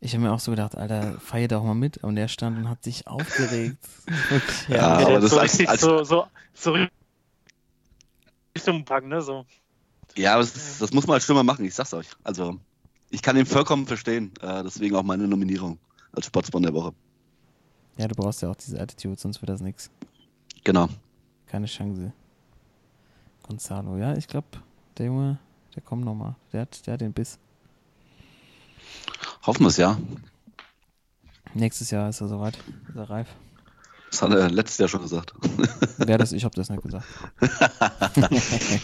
Ich habe mir auch so gedacht, Alter, feier doch mal mit. Und der stand und hat sich aufgeregt. Ja, Der aber das so als- als- so, so, so Richtung packen, ne? So. Ja, aber das, das muss man als Stürmer machen, ich sag's euch. Also, ich kann ihn vollkommen verstehen. Äh, deswegen auch meine Nominierung als Sportsmann der Woche. Ja, du brauchst ja auch diese Attitude, sonst wird das nix. Genau. Keine Chance. Gonzalo, ja, ich glaube, der Junge, der kommt nochmal. Der hat, der hat den Biss. Hoffen wir es, ja. Nächstes Jahr ist er soweit. Ist er reif. Das hat er letztes Jahr schon gesagt. Wer das, ich habe das nicht gesagt.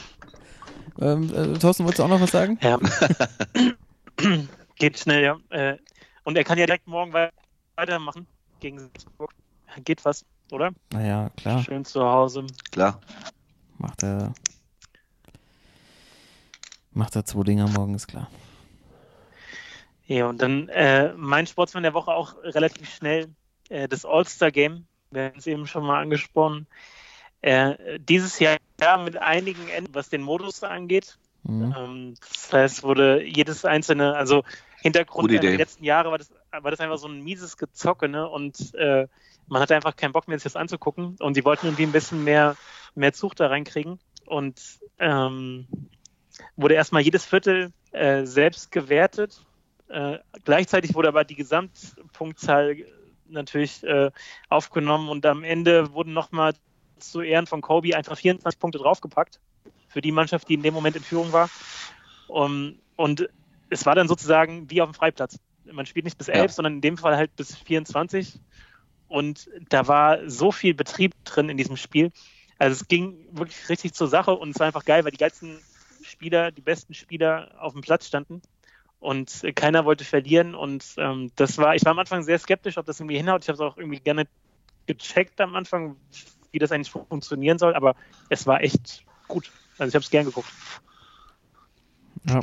ähm, äh, Thorsten, wolltest du auch noch was sagen? Ja. Geht schnell, ja. Äh, Und er kann ja direkt morgen wei- weitermachen gegen Salzburg. Geht was, oder? Naja, klar, Schön zu Hause. Klar. macht er. Macht er zwei Dinger morgen, ist klar. Ja, und dann äh, mein Sportsmann der Woche auch relativ schnell. Äh, das All-Star-Game, wir haben es eben schon mal angesprochen. Äh, dieses Jahr mit einigen Enden, was den Modus angeht. Mhm. Ähm, das heißt, wurde jedes einzelne, also Hintergrund der letzten Jahre war das, war das einfach so ein mieses Gezocke, ne? Und äh, man hatte einfach keinen Bock mehr, sich das anzugucken. Und sie wollten irgendwie ein bisschen mehr, mehr Zug da reinkriegen. Und ähm, wurde erstmal jedes Viertel äh, selbst gewertet. Äh, gleichzeitig wurde aber die Gesamtpunktzahl natürlich äh, aufgenommen und am Ende wurden nochmal zu Ehren von Kobe einfach 24 Punkte draufgepackt für die Mannschaft, die in dem Moment in Führung war. Um, und es war dann sozusagen wie auf dem Freiplatz. Man spielt nicht bis Ja. 11, sondern in dem Fall halt bis 24. Und da war so viel Betrieb drin in diesem Spiel. Also es ging wirklich richtig zur Sache und es war einfach geil, weil die geilsten Spieler, die besten Spieler auf dem Platz standen und keiner wollte verlieren und ähm, das war, ich war am Anfang sehr skeptisch, ob das irgendwie hinhaut. Ich habe es auch irgendwie gerne gecheckt am Anfang, wie das eigentlich funktionieren soll, aber es war echt gut. Also ich habe es gern geguckt. Ja.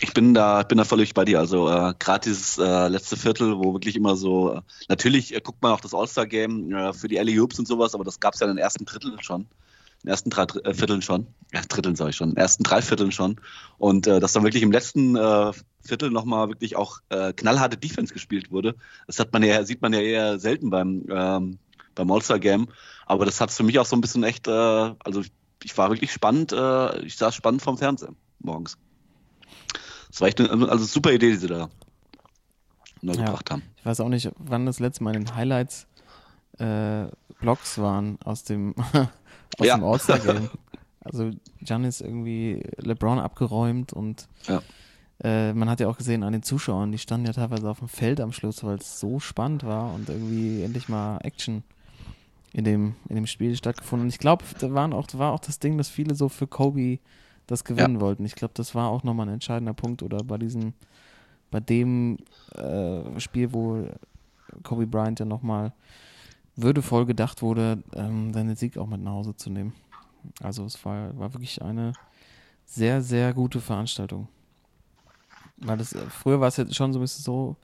Ich bin da, bin da völlig bei dir. Also äh, gerade dieses äh, letzte Viertel, wo wirklich immer so, äh, natürlich äh, guckt man auch das All-Star-Game äh, für die Alley Hoops und sowas, aber das gab es ja in den ersten Dritteln schon. In den ersten drei Dr- äh, Vierteln schon. Ja, Dritteln sage ich schon. In den ersten drei Vierteln schon. Und äh, dass dann wirklich im letzten äh, Viertel nochmal wirklich auch äh, knallharte Defense gespielt wurde. Das hat man ja, sieht man ja eher selten beim, ähm, beim All-Star-Game. Aber das hat für mich auch so ein bisschen echt, äh, also ich war wirklich spannend, äh, ich saß spannend vom Fernsehen morgens. Das war echt eine also super Idee, die sie da neu Ja. gebracht haben. Ich weiß auch nicht, wann das letzte Mal in den Highlights äh, Blogs waren aus dem, aus Ja. dem All-Star-Game. Also Giannis irgendwie LeBron abgeräumt und Ja. äh, man hat ja auch gesehen an den Zuschauern, die standen ja teilweise auf dem Feld am Schluss, weil es so spannend war und irgendwie endlich mal Action in dem, in dem Spiel stattgefunden. Und ich glaube, da waren auch, war auch das Ding, dass viele so für Kobe das gewinnen wollten. Ich glaube, das war auch nochmal ein entscheidender Punkt oder bei diesem, bei dem äh, Spiel, wo Kobe Bryant ja nochmal würdevoll gedacht wurde, ähm, seinen Sieg auch mit nach Hause zu nehmen. Also es war, war wirklich eine sehr, sehr gute Veranstaltung. Weil das, äh, früher war es ja schon so ein bisschen so,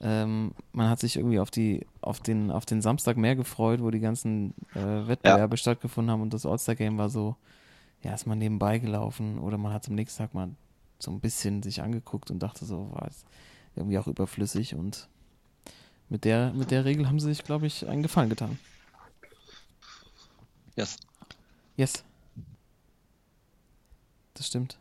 ähm, man hat sich irgendwie auf die, auf den, auf den Samstag mehr gefreut, wo die ganzen äh, Wettbewerbe stattgefunden haben und das All-Star-Game war so, ja, ist man nebenbei gelaufen oder man hat es am nächsten Tag mal so ein bisschen sich angeguckt und dachte so, war es irgendwie auch überflüssig und mit der, mit der Regel haben sie sich, glaube ich, einen Gefallen getan. Yes. Yes. Das stimmt.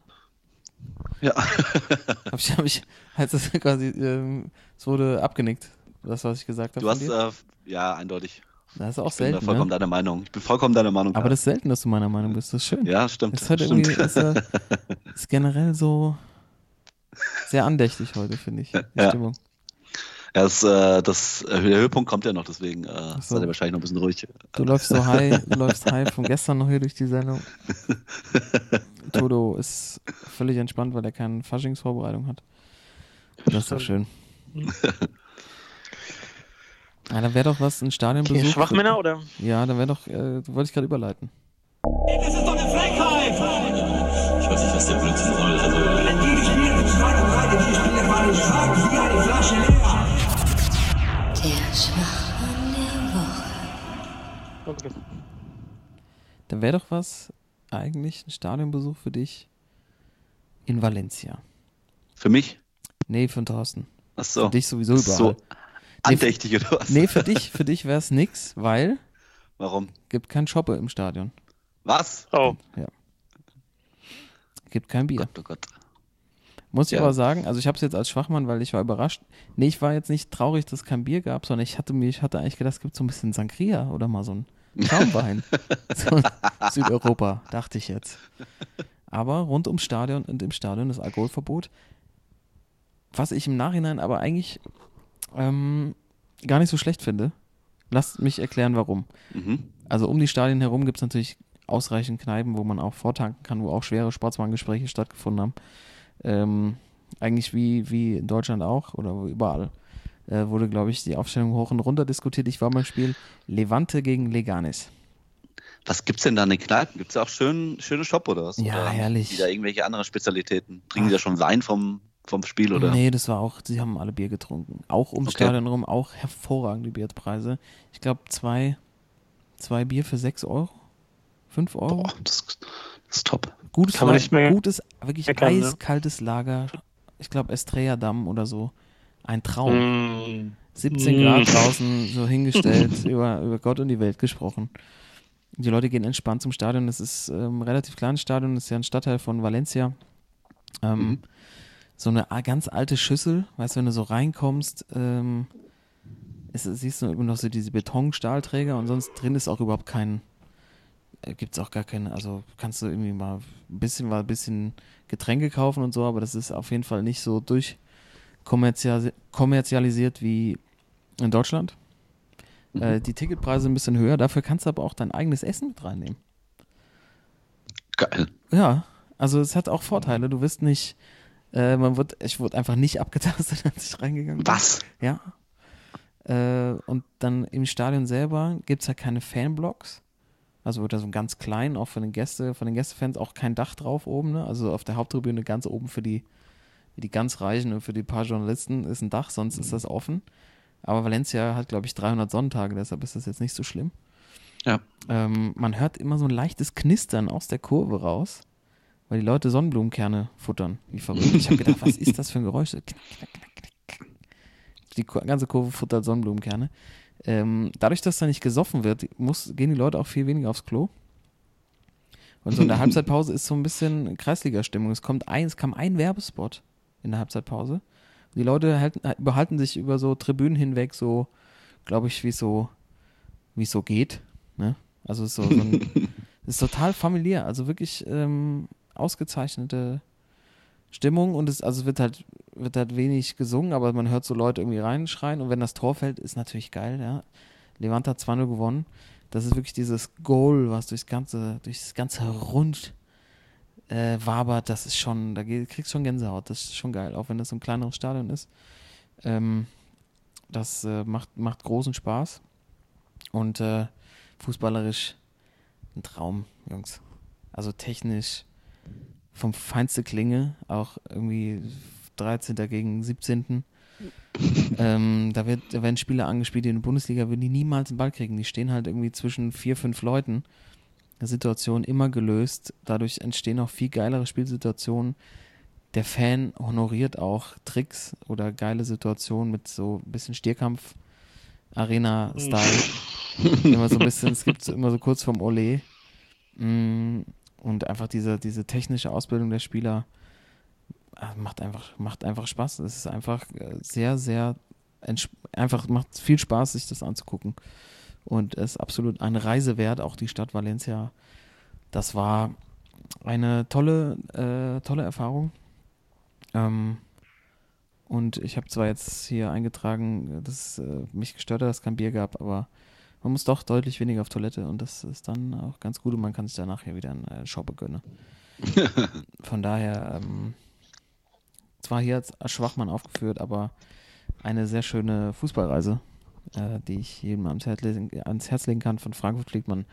Ja. Hab ich, hab ich, als es quasi, ähm, es wurde abgenickt, das, was ich gesagt habe. Du hast, äh, ja, eindeutig. Das ist auch Ich bin da selten, vollkommen ne? deiner Meinung. Ich bin vollkommen deiner Meinung. Aber das ist selten, dass du meiner Meinung bist. Das ist schön. ja, stimmt. Das ist halt stimmt. irgendwie, ist, äh, ist generell so sehr andächtig heute, finde ich, die Ja. Stimmung. Ja, das, äh, das, der Höhepunkt kommt ja noch, deswegen äh, so. seid ihr wahrscheinlich noch ein bisschen ruhig. Du läufst so high, du läufst high von gestern noch hier durch die Sendung. Toto ist völlig entspannt, weil er keine Faschingsvorbereitung hat. Das ist doch schön. Ja, dann wäre doch was, ein Stadionbesuch. Okay, Schwachmänner oder? Ja, dann wäre doch, äh, wollte ich gerade überleiten. Das ist doch eine Frechheit! Ich weiß nicht, was der Blödsinn soll. Also, Wenn die gespielt sind, zwei und die Spiele waren nicht stark, wie eine Flasche leer. Der Schwachmann der Woche. Okay. Dann wäre doch was, eigentlich ein Stadionbesuch für dich in Valencia. Für mich? Nee, für den Thorsten. Ach so. Für dich sowieso überall. so andächtig oder was? Nee, für dich, für dich wäre es nix, weil Warum? gibt kein Shoppe im Stadion. Was? Oh, Gibt kein Bier. Gott, oh Gott. Muss ich Ja. aber sagen, also ich habe es jetzt als Schwachmann, weil ich war überrascht. Nee, ich war jetzt nicht traurig, dass es kein Bier gab, sondern ich hatte mir, ich hatte eigentlich gedacht, es gibt so ein bisschen Sangria oder mal so ein Schaumwein. so Südeuropa, dachte ich jetzt. Aber rund ums Stadion und im Stadion das Alkoholverbot. Was ich im Nachhinein aber eigentlich ähm, gar nicht so schlecht finde. Lasst mich erklären, warum. Mhm. Also um die Stadien herum gibt es natürlich ausreichend Kneipen, wo man auch vortanken kann, wo auch schwere Sportsmannengespräche stattgefunden haben. Ähm, eigentlich wie, wie in Deutschland auch oder überall äh, wurde, glaube ich, die Aufstellung hoch und runter diskutiert. Ich war beim Spiel Levante gegen Leganes. Was gibt's denn da in den Kneipen? Gibt's da auch schön, schöne Shop oder was? Ja, oder herrlich. Die da irgendwelche anderen Spezialitäten? Trinken die da schon Wein vom, vom Spiel oder? Nee, das war auch, sie haben alle Bier getrunken. Auch ums Okay. Stadion rum, auch hervorragende Bierpreise. Ich glaube, zwei, zwei Bier für sechs Euro. Fünf Euro. Boah, das, das ist top. Gutes, Kann man nicht mehr gutes wirklich meckern, ne? eiskaltes Lager. Ich glaube, Estrella Damm oder so. Ein Traum. Mm. 17 Mm. Grad draußen, so hingestellt, über, über Gott und die Welt gesprochen. Die Leute gehen entspannt zum Stadion. Es ist ähm, ein relativ kleines Stadion, das ist ja ein Stadtteil von Valencia. Ähm, Mhm. So eine ganz alte Schüssel, weißt du, wenn du so reinkommst, ähm, es, siehst du immer noch so diese Betonstahlträger und sonst drin ist auch überhaupt kein, äh, gibt es auch gar keine, also kannst du irgendwie mal ein bisschen, mal ein bisschen Getränke kaufen und so, aber das ist auf jeden Fall nicht so durchkommerzialisiert kommerzialisiert wie in Deutschland. Äh, die Ticketpreise sind ein bisschen höher, dafür kannst du aber auch dein eigenes Essen mit reinnehmen. Geil. Ja, also es hat auch Vorteile. Du wirst nicht, äh, man wird, ich wurde einfach nicht abgetastet, als ich reingegangen bin. Was? Ja. Äh, und dann im Stadion selber gibt es halt keine Fanblocks. Also wird da so ganz klein, auch von den Gäste, von den Gästefans auch kein Dach drauf oben, ne? Also auf der Haupttribüne ganz oben für die, die ganz Reichen und für die paar Journalisten ist ein Dach, sonst ist das offen. Aber Valencia hat, glaube ich, 300 Sonntage, deshalb ist das jetzt nicht so schlimm. Ja. Ähm, man hört immer so ein leichtes Knistern aus der Kurve raus, weil die Leute Sonnenblumenkerne futtern. Wie verrückt. Ich habe gedacht, was ist das für ein Geräusch? So knack, knack, knack, knack. Die ganze Kurve futtert Sonnenblumenkerne. Ähm, dadurch, dass da nicht gesoffen wird, muss, gehen die Leute auch viel weniger aufs Klo. Und so in der Halbzeitpause ist so ein bisschen Kreisliga-Stimmung. Es kommt ein, es kam ein Werbespot in der Halbzeitpause. Die Leute halten, überhalten sich über so Tribünen hinweg, so, glaube ich, wie es so, wie es so geht. Ne? Also es ist so, so ein, es ist total familiär. Also wirklich ähm, ausgezeichnete Stimmung und es, also wird halt, wird halt wenig gesungen, aber man hört so Leute irgendwie reinschreien und wenn das Tor fällt, ist natürlich geil, ja. Levante hat 2-0 gewonnen. Das ist wirklich dieses Goal, was durchs ganze, durchs ganze Rund äh, wabert, das ist schon, da kriegst schon Gänsehaut, das ist schon geil, auch wenn das ein kleineres Stadion ist. Ähm, das äh, macht, macht großen Spaß und äh, fußballerisch ein Traum, Jungs. Also technisch vom feinste Klinge, auch irgendwie 13. gegen 17. ähm, da, wird, da werden Spieler angespielt, die in der Bundesliga würden die niemals den Ball kriegen. Die stehen halt irgendwie zwischen vier, fünf Leuten. Situation immer gelöst. Dadurch entstehen auch viel geilere Spielsituationen. Der Fan honoriert auch Tricks oder geile Situationen mit so ein bisschen Stierkampf, Arena-Style. immer so ein bisschen, es gibt immer so kurz vorm Ole. Mm, Und einfach diese, diese technische Ausbildung der Spieler äh, macht einfach, macht einfach Spaß. Es ist einfach äh, sehr, sehr einfach macht viel Spaß, sich das anzugucken. Und es ist absolut eine Reise wert, auch die Stadt Valencia. Das war eine tolle, äh, tolle Erfahrung. Ähm, und ich habe zwar jetzt hier eingetragen, dass äh, mich gestört hat, dass es kein Bier gab, aber man muss doch deutlich weniger auf Toilette und das ist dann auch ganz gut und man kann sich danach hier wieder einen äh, Shoppe gönnen. Von daher, ähm, zwar hier als Schwachmann aufgeführt, aber eine sehr schöne Fußballreise, äh, die ich jedem ans Herz, legen, ans Herz legen kann. Von Frankfurt fliegt man,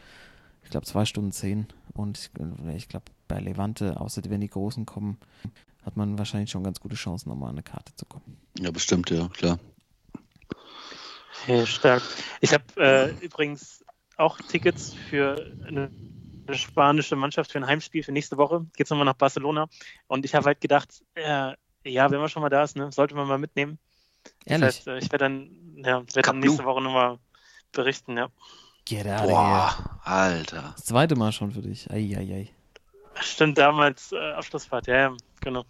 ich glaube, zwei Stunden zehn und ich, ich glaube, bei Levante, außer wenn die Großen kommen, hat man wahrscheinlich schon ganz gute Chancen, nochmal an eine Karte zu kommen. Ja, bestimmt, ja, klar. Ja, stark. Ich habe äh, übrigens auch Tickets für eine, eine spanische Mannschaft für ein Heimspiel für nächste Woche. Geht's nochmal nach Barcelona. Und ich habe halt gedacht, äh, ja, wenn man schon mal da ist, ne, sollte man mal mitnehmen. Ehrlich? Das heißt, äh, ich werde dann, ja, werd dann nächste. Woche nochmal berichten, ja. Get out. Boah, Alter. Das zweite Mal schon für dich. Eieiei. Stimmt, damals äh, Abschlussfahrt, ja, ja, genau.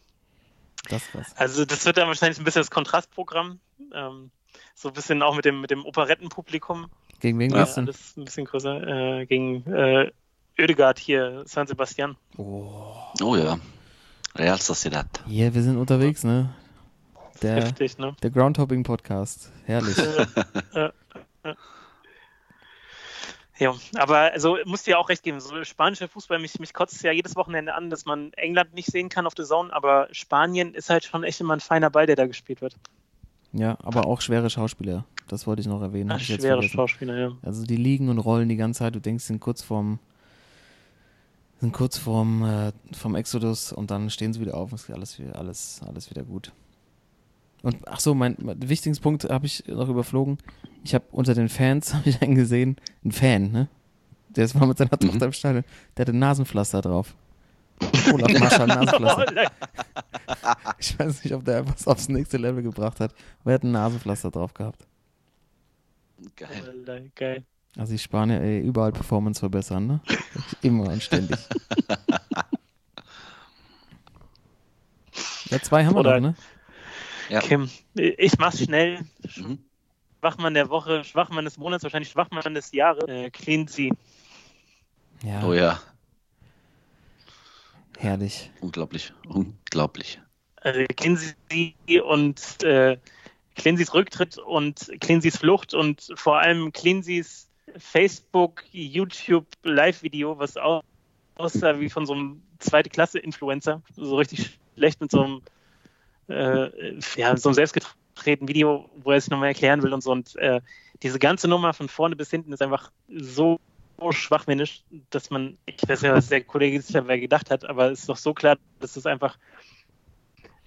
Das was. Also das wird dann wahrscheinlich ein bisschen das Kontrastprogramm. Ähm, so ein bisschen auch mit dem, mit dem Operettenpublikum. Gegen wen Ja, denn? alles ein bisschen größer. Äh, gegen äh, Oedegaard hier, San Sebastian. Oh. Oh ja. Real Sociedad. Hier, wir sind unterwegs, ne? Der, Heftig, ne? der Groundhopping-Podcast. Herrlich. Ja, aber also musst dir ja auch recht geben. So spanischer Fußball, mich, mich kotzt es ja jedes Wochenende an, dass man England nicht sehen kann auf der Zone, aber Spanien ist halt schon echt immer ein feiner Ball, der da gespielt wird. Ja, aber auch schwere Schauspieler. Das wollte ich noch erwähnen. Ach, hab ich jetzt schwere vergessen. Schauspieler, ja. Also die liegen und rollen die ganze Zeit. Du denkst, sind kurz vorm, sind kurz vorm, äh, vom Exodus und dann stehen sie wieder auf und es ist alles, wieder- alles, alles wieder gut. Und ach so, mein, mein wichtigsten Punkt habe ich noch überflogen. Ich habe unter den Fans habe ich einen gesehen, einen Fan, ne? Der ist mal mit seiner Tochter im Stadion. Der hatte ein Nasenpflaster drauf. Olaf Marschall Nasenpflaster. Ich weiß nicht, ob der was aufs nächste Level gebracht hat. Aber er hat ein Nasenpflaster drauf gehabt. Geil. Geil. Also die Spanier, ey, überall Performance verbessern, ne? Immer und ständig. Ja, zwei haben wir Oder- noch, ne? Ja. Kim, ich mach's schnell. Mhm. Schwachmann der Woche, Schwachmann des Monats, wahrscheinlich Schwachmann des Jahres. Äh, Cleansy. Ja, Oh ja. Herrlich. Unglaublich. Unglaublich. Also Cleansy und äh, Cleansys Rücktritt und Cleansys Flucht und vor allem Cleansys Facebook, YouTube Live-Video, was au- aussah wie von so einem zweite Klasse-Influencer. So richtig schlecht mit so einem, äh, ja, so einem selbstgetretenen Video, wo er sich nochmal erklären will und so. Und äh, diese ganze Nummer von vorne bis hinten ist einfach so schwachmännisch, dass man, ich weiß ja, was der Kollege sich dabei gedacht hat, aber es ist doch so klar, dass es einfach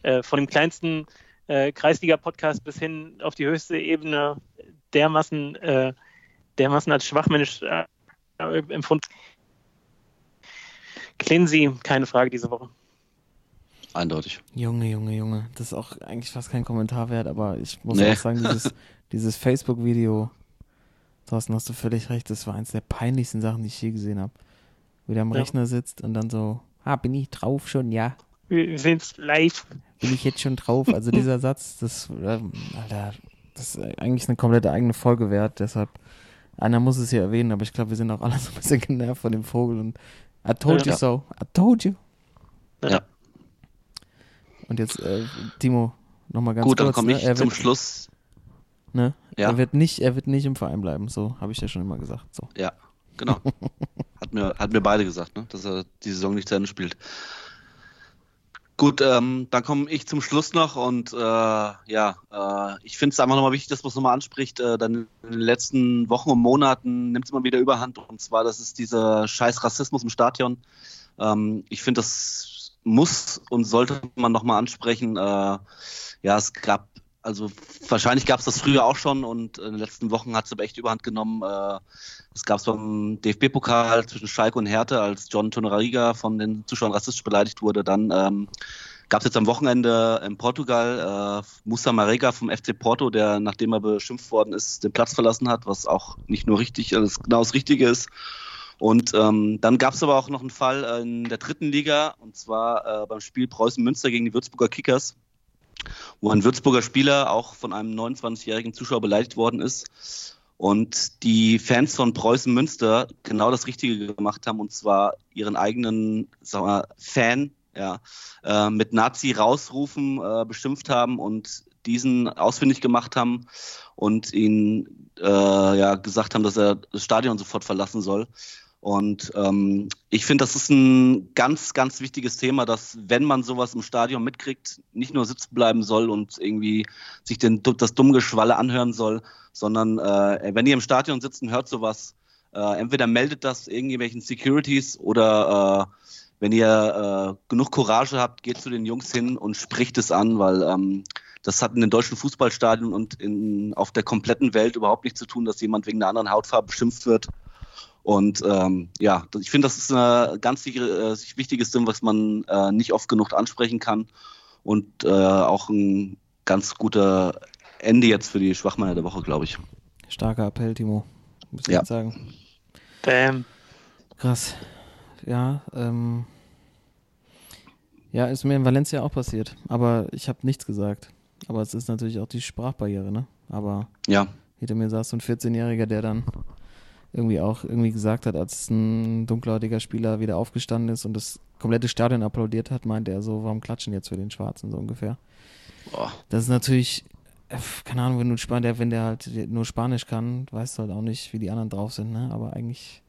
äh, von dem kleinsten äh, Kreisliga-Podcast bis hin auf die höchste Ebene dermaßen, äh, dermaßen als schwachmännisch äh, empfunden. Cleansy, keine Frage diese Woche. Eindeutig. Junge, Junge, Junge. Das ist auch eigentlich fast kein Kommentar wert, aber ich muss Nee. auch sagen, dieses, dieses Facebook-Video, Thorsten, hast du völlig recht, das war eins der peinlichsten Sachen, die ich je gesehen habe. Wie der am Ja. Rechner sitzt und dann so, ah, bin ich drauf schon, ja. Wir es live. bin ich jetzt schon drauf. Also dieser Satz, das, ähm, Alter, das ist eigentlich eine komplette eigene Folge wert. Deshalb, einer muss es hier erwähnen, aber ich glaube, wir sind auch alle so ein bisschen genervt von dem Vogel und I told you Ja. so. I told you. Ja. Und jetzt, äh, Timo, nochmal ganz Gut, kurz. dann komme ne? ich er zum Schluss. Ne? Ja. Er wird nicht, er wird nicht im Verein bleiben. So habe ich ja schon immer gesagt. So. Ja, genau. hat, mir, hat mir beide gesagt, ne? dass er die Saison nicht zu Ende spielt. Gut, ähm, dann komme ich zum Schluss noch und äh, ja, äh, ich finde es einfach nochmal wichtig, dass man es nochmal anspricht. Äh, dann in den letzten Wochen und Monaten nimmt es immer wieder Überhand und zwar, das ist dieser scheiß Rassismus im Stadion. Ähm, ich finde, das muss und sollte man nochmal ansprechen. Äh, ja, es gab, also wahrscheinlich gab es das früher auch schon und in den letzten Wochen hat es aber echt Überhand genommen. Äh, es gab es beim DFB-Pokal zwischen Schalke und Hertha, als John Tonariga von den Zuschauern rassistisch beleidigt wurde. Dann ähm, gab es jetzt am Wochenende in Portugal äh, Musa Marega vom FC Porto, der, nachdem er beschimpft worden ist, den Platz verlassen hat, was auch nicht nur richtig, also genau das Richtige ist. Und ähm, dann gab es aber auch noch einen Fall in der dritten Liga, und zwar äh, beim Spiel Preußen-Münster gegen die Würzburger Kickers, wo ein Würzburger Spieler auch von einem 29-jährigen Zuschauer beleidigt worden ist. Und die Fans von Preußen Münster genau das Richtige gemacht haben, und zwar ihren eigenen sagen wir, Fan ja, äh, mit Nazi rausrufen äh, beschimpft haben und diesen ausfindig gemacht haben und ihn äh, ja, gesagt haben, dass er das Stadion sofort verlassen soll. Und ähm, ich finde, das ist ein ganz, ganz wichtiges Thema, dass wenn man sowas im Stadion mitkriegt, nicht nur sitzen bleiben soll und irgendwie sich den, das dumme Geschwalle anhören soll, sondern äh, wenn ihr im Stadion sitzt und hört sowas, äh, entweder meldet das irgendwelchen Securities oder äh, wenn ihr äh, genug Courage habt, geht zu den Jungs hin und spricht es an, weil ähm, das hat in den deutschen Fußballstadien und in, auf der kompletten Welt überhaupt nichts zu tun, dass jemand wegen einer anderen Hautfarbe beschimpft wird. Und ähm, ja, ich finde, das ist ein ganz äh, wichtiges Ding, was man äh, nicht oft genug ansprechen kann und äh, auch ein ganz guter Ende jetzt für die Schwachmänner der Woche, glaube ich. Starker Appell, Timo. Muss ich Ja. jetzt sagen. Bam. Krass. Ja, ähm. Ja, ist mir in Valencia auch passiert. Aber ich habe nichts gesagt. Aber es ist natürlich auch die Sprachbarriere, ne? Aber Ja, hinter mir saß so ein 14-Jähriger, der dann irgendwie auch irgendwie gesagt hat, als ein dunkelhäutiger Spieler wieder aufgestanden ist und das komplette Stadion applaudiert hat, meinte er so, warum klatschen jetzt für den Schwarzen so ungefähr. Boah. Das ist natürlich, äh, keine Ahnung, wenn du Span der, wenn der halt nur Spanisch kann, weißt du halt auch nicht, wie die anderen drauf sind, ne? Aber eigentlich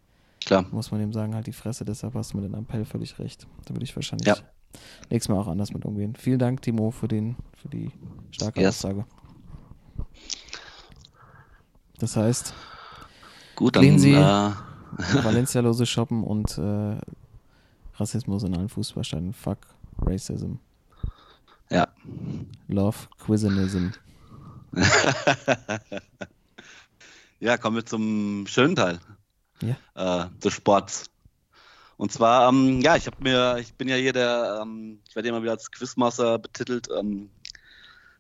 klar. muss man dem sagen, halt die Fresse, deshalb hast du mit dem Appell völlig recht. Da würde ich wahrscheinlich Ja. nächstes Mal auch anders mit umgehen. Vielen Dank, Timo, für den, für die starke Yes. Aussage. Das heißt, Gut, dann Gehen Sie- äh, Valencia lose shoppen und äh, Rassismus in allen Fußballstadien. Fuck Racism. ja. Love Quizinism. ja, kommen wir zum schönen Teil Ja. äh, des Sports. Und zwar, ähm, ja, ich habe mir, ich bin ja hier der, ähm, ich werde immer wieder als Quizmaster betitelt. Ähm,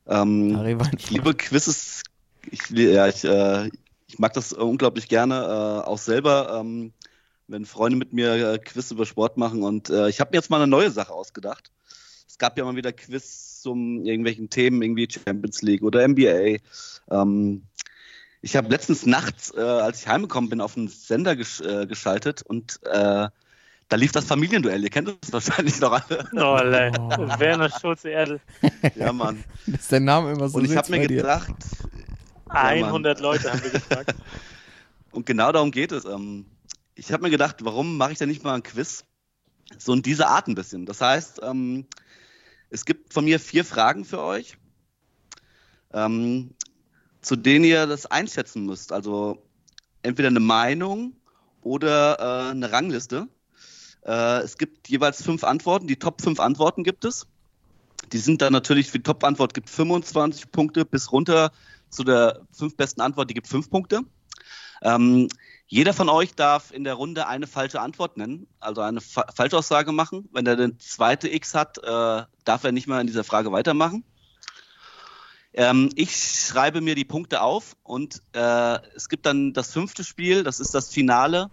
ähm, ich liebe Quizzes. Ich, ja, ich, äh, ich mag das unglaublich gerne, äh, auch selber, ähm, wenn Freunde mit mir äh, Quiz über Sport machen. Und äh, ich habe mir jetzt mal eine neue Sache ausgedacht. Es gab ja immer wieder Quiz zum irgendwelchen Themen, irgendwie Champions League oder NBA. Ähm, ich habe letztens nachts, äh, als ich heimgekommen bin, auf einen Sender gesch äh, geschaltet und äh, da lief das Familienduell. Ihr kennt das wahrscheinlich noch alle. Oh. Werner Schulze Erdl. ja, Mann. Ist der Name immer so Und ich habe mir gedacht, 100 Leute haben wir gefragt. Und genau darum geht es. Ähm, ich habe mir gedacht, warum mache ich denn nicht mal ein Quiz? So in dieser Art ein bisschen. Das heißt, ähm, es gibt von mir vier Fragen für euch, ähm, zu denen ihr das einschätzen müsst. Also entweder eine Meinung oder äh, eine Rangliste. Äh, es gibt jeweils fünf Antworten. Die Top fünf Antworten gibt es. Die sind dann natürlich für die Top-Antwort gibt 25 Punkte bis runter zu der fünf besten Antwort, die gibt fünf Punkte. Ähm, jeder von euch darf in der Runde eine falsche Antwort nennen, also eine Fa Falschaussage machen. Wenn er den zweite X hat, äh, darf er nicht mehr in dieser Frage weitermachen. Ähm, ich schreibe mir die Punkte auf und äh, es gibt dann das fünfte Spiel, das ist das Finale.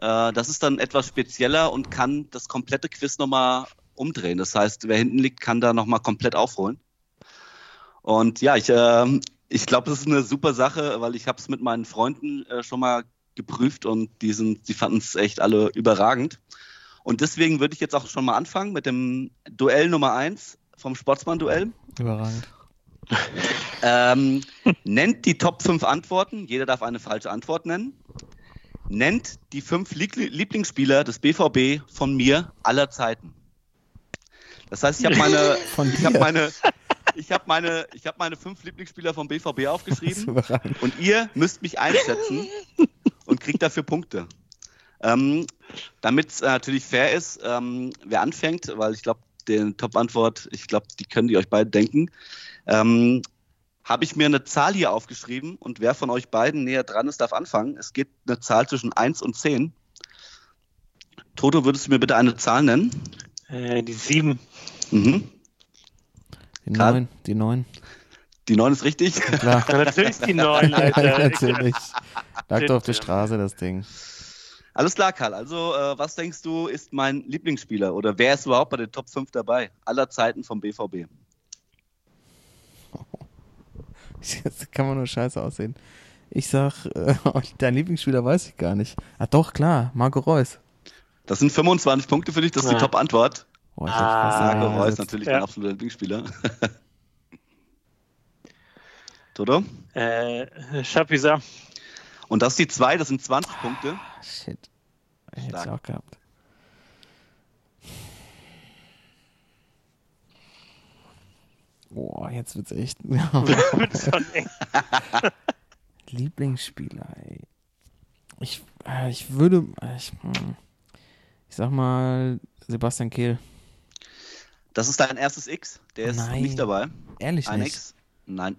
Äh, das ist dann etwas spezieller und kann das komplette Quiz nochmal umdrehen. Das heißt, wer hinten liegt, kann da nochmal komplett aufholen. Und ja, ich, äh, ich glaube, das ist eine super Sache, weil ich habe es mit meinen Freunden äh, schon mal geprüft und die, sind, die fanden es echt alle überragend. Und deswegen würde ich jetzt auch schon mal anfangen mit dem Duell Nummer eins. vom Sportsmann-Duell. Überragend. Ähm, nennt die Top 5 Antworten. Jeder darf eine falsche Antwort nennen. Nennt die fünf Liebl- Lieblingsspieler des BVB von mir aller Zeiten. Das heißt, ich habe meine, ich dir. meine, ich habe meine, ich habe meine fünf Lieblingsspieler vom BVB aufgeschrieben. Und ihr müsst mich einschätzen und kriegt dafür Punkte. Ähm, Damit es äh, natürlich fair ist, ähm, wer anfängt, weil ich glaube, die Top-Antwort, ich glaube, die können die euch beide denken, ähm, habe ich mir eine Zahl hier aufgeschrieben und wer von euch beiden näher dran ist, darf anfangen. Es geht eine Zahl zwischen 1 und 10. Toto, würdest du mir bitte eine Zahl nennen? Äh, die sieben. Mhm. Die Karl? neun, die neun. Die 9 ist richtig. Klar. Ja, natürlich die neun, Alter. Natürlich. Lag doch auf der. Straße, das Ding. Alles klar, Karl. Also, äh, was denkst du, ist mein Lieblingsspieler oder wer ist überhaupt bei den Top 5 dabei? Aller Zeiten vom BVB. Jetzt kann man nur scheiße aussehen. Ich sag, äh, dein Lieblingsspieler weiß ich gar nicht. Ah, doch, klar, Marco Reus. Das sind 25 Punkte für dich, das ist die Ja. Top-Antwort. Oh, ich Ah, Marco Reus, natürlich Ja. mein absoluter Lieblingsspieler. Toto? Äh, Chapuisat. Und das ist die 2, das sind 20 Punkte. Ah, Shit. Hätte ich auch gehabt. Boah, jetzt wird's echt. Wird schon eng. Lieblingsspieler, ey. Ich, äh, ich würde. äh, Ich, hm. ich sag mal Sebastian Kehl. Das ist dein erstes X, der ist Nein. nicht dabei. Ehrlich Ein nicht. X? Nein,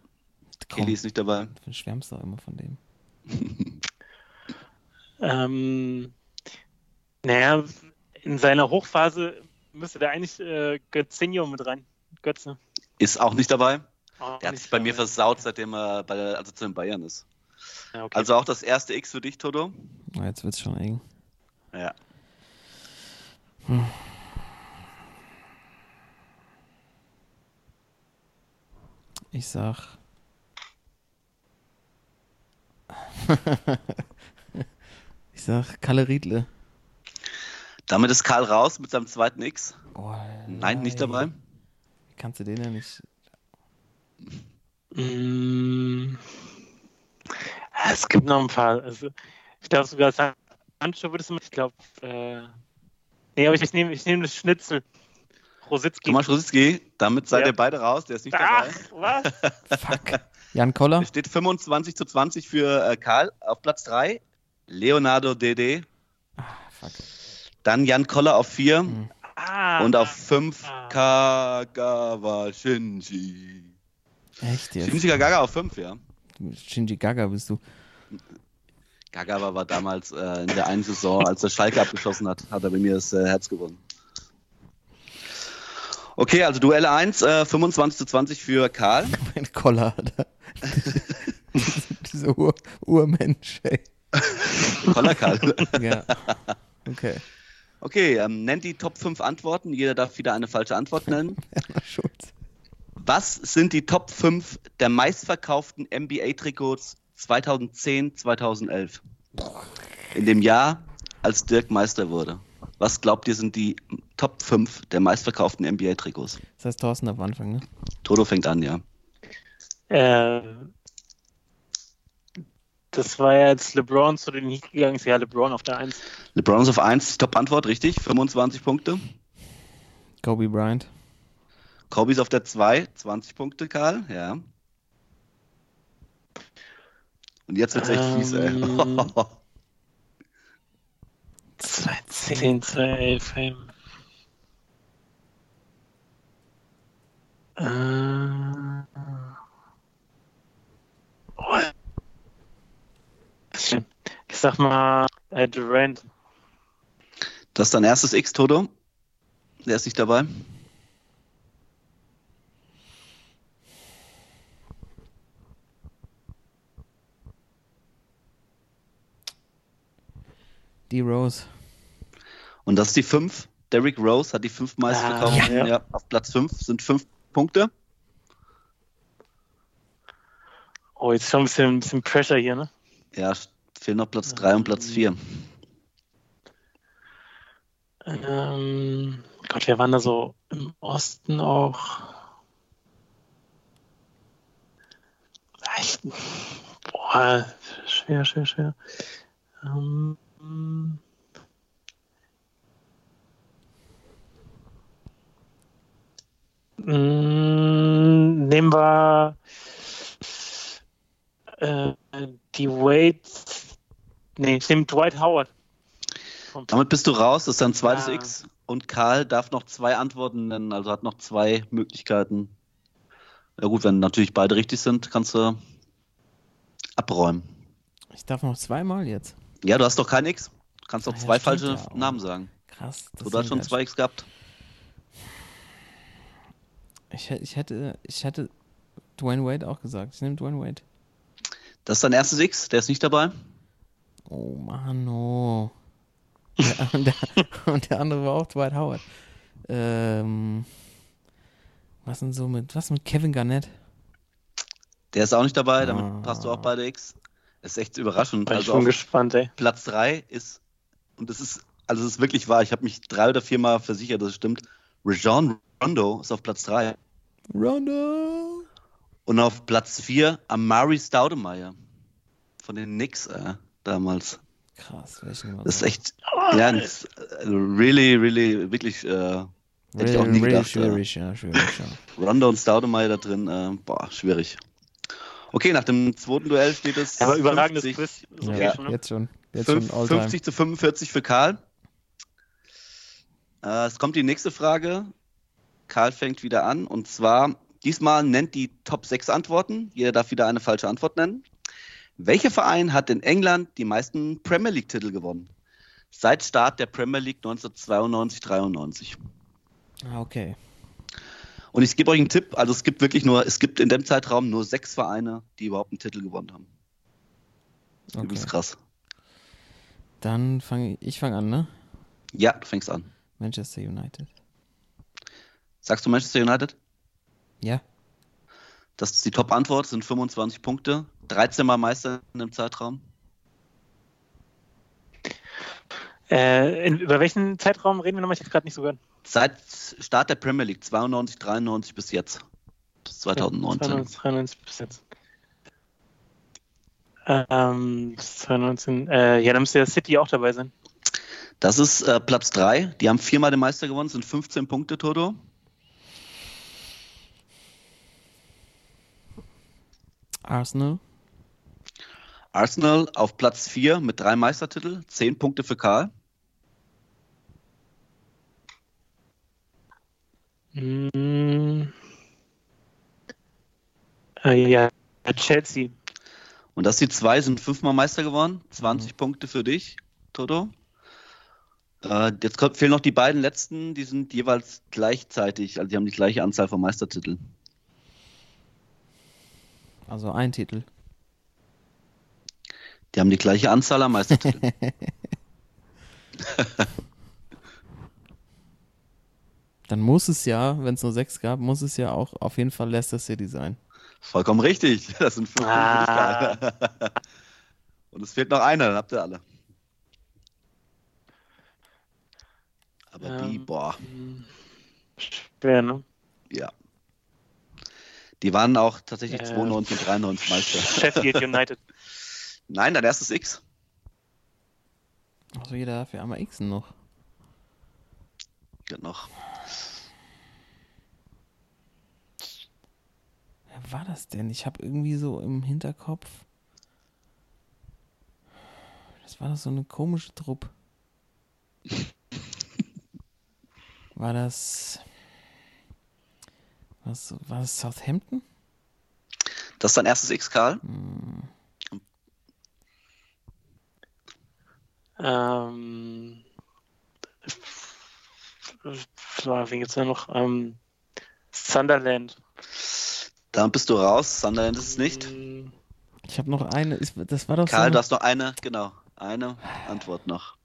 Komm, Kelly ist nicht dabei. Du schwärmst doch immer von dem. Ähm, naja, in seiner Hochphase müsste da eigentlich äh, Götzinho mit rein. Götze. Ist auch nicht dabei. Oh, Der hat sich bei mir versaut, seitdem er bei der, also zu den Bayern ist. Ja, okay. Also auch das erste X für dich, Toto. Jetzt wird's schon eng. Ja. Ich sag. ich sag Kalle Riedle. Damit ist Karl raus mit seinem zweiten X. Oh, Nein, nicht dabei. Wie kannst du den ja nicht. Mm, es gibt noch ein paar. Also, ich glaube sogar Sancho würdest du mit, ich glaube, äh, nee, aber ich, ich nehme ich nehm das Schnitzel. Rositzky. Thomas Rositzky, damit seid Ja. ihr beide raus, der ist nicht dabei. Ach, was? Fuck. Jan Koller? Es steht 25 zu 20 für äh, Karl auf Platz 3. Leonardo Dede. Fuck. Dann Jan Koller auf 4. Hm. Ah, Und auf 5 Ah. Kagawa Shinji. Echt jetzt? Shinji Kagawa auf 5, ja. Shinji Gaga bist du. Kagawa war damals äh, in der einen Saison, als der Schalke abgeschossen hat, hat er bei mir das äh, Herz gewonnen. Okay, also Duell 1, äh, 25 zu 20 für Karl. Mein Koller, Alter. Dieser Ur Urmensch, ey. Koller Karl. Ja. Okay. Okay, ähm, nennt die Top 5 Antworten. Jeder darf wieder eine falsche Antwort nennen. Werner Schulz. Was sind die Top 5 der meistverkauften NBA-Trikots 2010, 2011? In dem Jahr, als Dirk Meister wurde. Was glaubt ihr, sind die Top 5 der meistverkauften NBA-Trikots? Das heißt Thorsten am Anfang, ne? Toto fängt an, ja. Äh, das war ja jetzt LeBron zu den Heat gegangen. Ist ja LeBron auf der 1. LeBron ist auf 1, Top-Antwort, richtig, 25 Punkte. Kobe Bryant. Kobe ist auf der 2, 20 Punkte, Karl, ja. Und jetzt wird's echt fies, ey. Ähm. 2010, 2011. ey. Äh, oh. Ich sag mal äh, Durant. Das ist dein erstes X, Toto. Der ist nicht dabei. D. Rose. Und das ist die 5. Derrick Rose hat die 5 meistverkauften. Ah, ja. ja. auf Platz 5 sind 5 Punkte. Oh, jetzt schon ein bisschen, ein bisschen Pressure hier, ne? Ja, fehlen noch Platz 3 und Platz 4. Ähm, Gott, wer waren da so im Osten auch? Ah, Ich, boah, schwer, schwer, schwer. Ähm, mm, nehmen wir äh, die Wade. Nee, ich nehme Dwight Howard. Damit bist du raus, das ist dein zweites Ah. X. Und Karl darf noch zwei Antworten nennen, also hat noch zwei Möglichkeiten. Ja gut, wenn natürlich beide richtig sind, kannst du abräumen. Ich darf noch zweimal jetzt. Ja, du hast doch kein X. Du kannst doch Ah ja, zwei falsche ja. Namen sagen. Krass. das Du hast schon zwei X gehabt. Ich, hätte- ich hätte, ich hätte Dwayne Wade auch gesagt. Ich nehme Dwayne Wade. Das ist dein erstes X, der ist nicht dabei. Oh Mann, oh. Ja, und, der, und der andere war auch Dwight Howard. Ähm, was denn so mit, was mit Kevin Garnett? Der ist auch nicht dabei, damit Ah. passt du auch beide X. Das ist echt überraschend. Bin ich Also schon auf gespannt, ey. Platz 3 ist, und das ist, also es ist wirklich wahr, ich habe mich drei oder viermal versichert, dass es stimmt. Rajon Rondo ist auf Platz 3. Rondo! Und auf Platz 4 Amari Staudemeyer. Von den Knicks äh, damals. Krass, welchen Das ist echt, ja, das, äh, really, really, wirklich, äh, hätte ich auch nie gedacht. Schwierig, ja, schwierig, ja. Äh, Rondo und Staudemeyer da drin, äh, boah, schwierig. Okay, nach dem zweiten Duell steht es Aber überragendes 50, Quiz. So ja, schon, ne? Jetzt schon. Jetzt fünf- schon Alltime. 50 zu 45 für Karl. Äh, es kommt die nächste Frage. Karl fängt wieder an und zwar, diesmal nennt die Top 6 Antworten. Jeder darf wieder eine falsche Antwort nennen. Welcher Verein hat in England die meisten Premier League-Titel gewonnen? Seit Start der Premier League 1992-93. Ah, okay. Und ich gebe euch einen Tipp, also es gibt wirklich nur, es gibt in dem Zeitraum nur sechs Vereine, die überhaupt einen Titel gewonnen haben. okay. Übelst krass. Dann fange ich, ich fange an, ne? Ja, du fängst an. Manchester United. Sagst du Manchester United? Ja. Das ist die Top-Antwort, sind 25 Punkte. 13 Mal Meister in dem Zeitraum. Äh, in, über welchen Zeitraum reden wir nochmal? Ich habe gerade nicht so gehört. Seit Start der Premier League, 92, 93 bis jetzt. Bis 2019. 92, 93 bis jetzt. Ähm, bis 2019. Äh, ja, dann müsste ja City auch dabei sein. Das ist äh, Platz 3. Die haben viermal den Meister gewonnen, sind 15 Punkte, Toto. Arsenal. Arsenal auf Platz 4 mit drei Meistertitel, 10 Punkte für Karl. Mm. Äh, ja, Chelsea. Und das die zwei sind fünfmal Meister geworden, 20 Punkte für dich, Toto. Äh, jetzt kommt, fehlen noch die beiden letzten, die sind jeweils gleichzeitig, also die haben die gleiche Anzahl von Meistertiteln. Also ein Titel. Die haben die gleiche Anzahl an Meistertiteln. Dann muss es ja, wenn es nur sechs gab, muss es ja auch auf jeden Fall Leicester City sein. Vollkommen richtig. Das sind fünf Ah. Und es fehlt noch einer, dann habt ihr alle. Aber die, Ähm. boah, Schwer, ne? ja. Die waren auch tatsächlich Äh, 92 und 93 Meister. Sheffield United. Nein, dein erstes X. Achso, jeder darf ja einmal Xen noch. Geht Wer war das denn? Ich habe irgendwie so im Hinterkopf. Das war doch so eine komische Truppe. War das. Was, war das Southampton? Das ist dein erstes X, Karl. Ähm, so, wen gibt's da noch? Ähm, Sunderland. Dann bist du raus. Sunderland ist es nicht. Ich habe noch eine. Ist, das war doch Karl, so. du hast noch eine, genau, eine Antwort noch.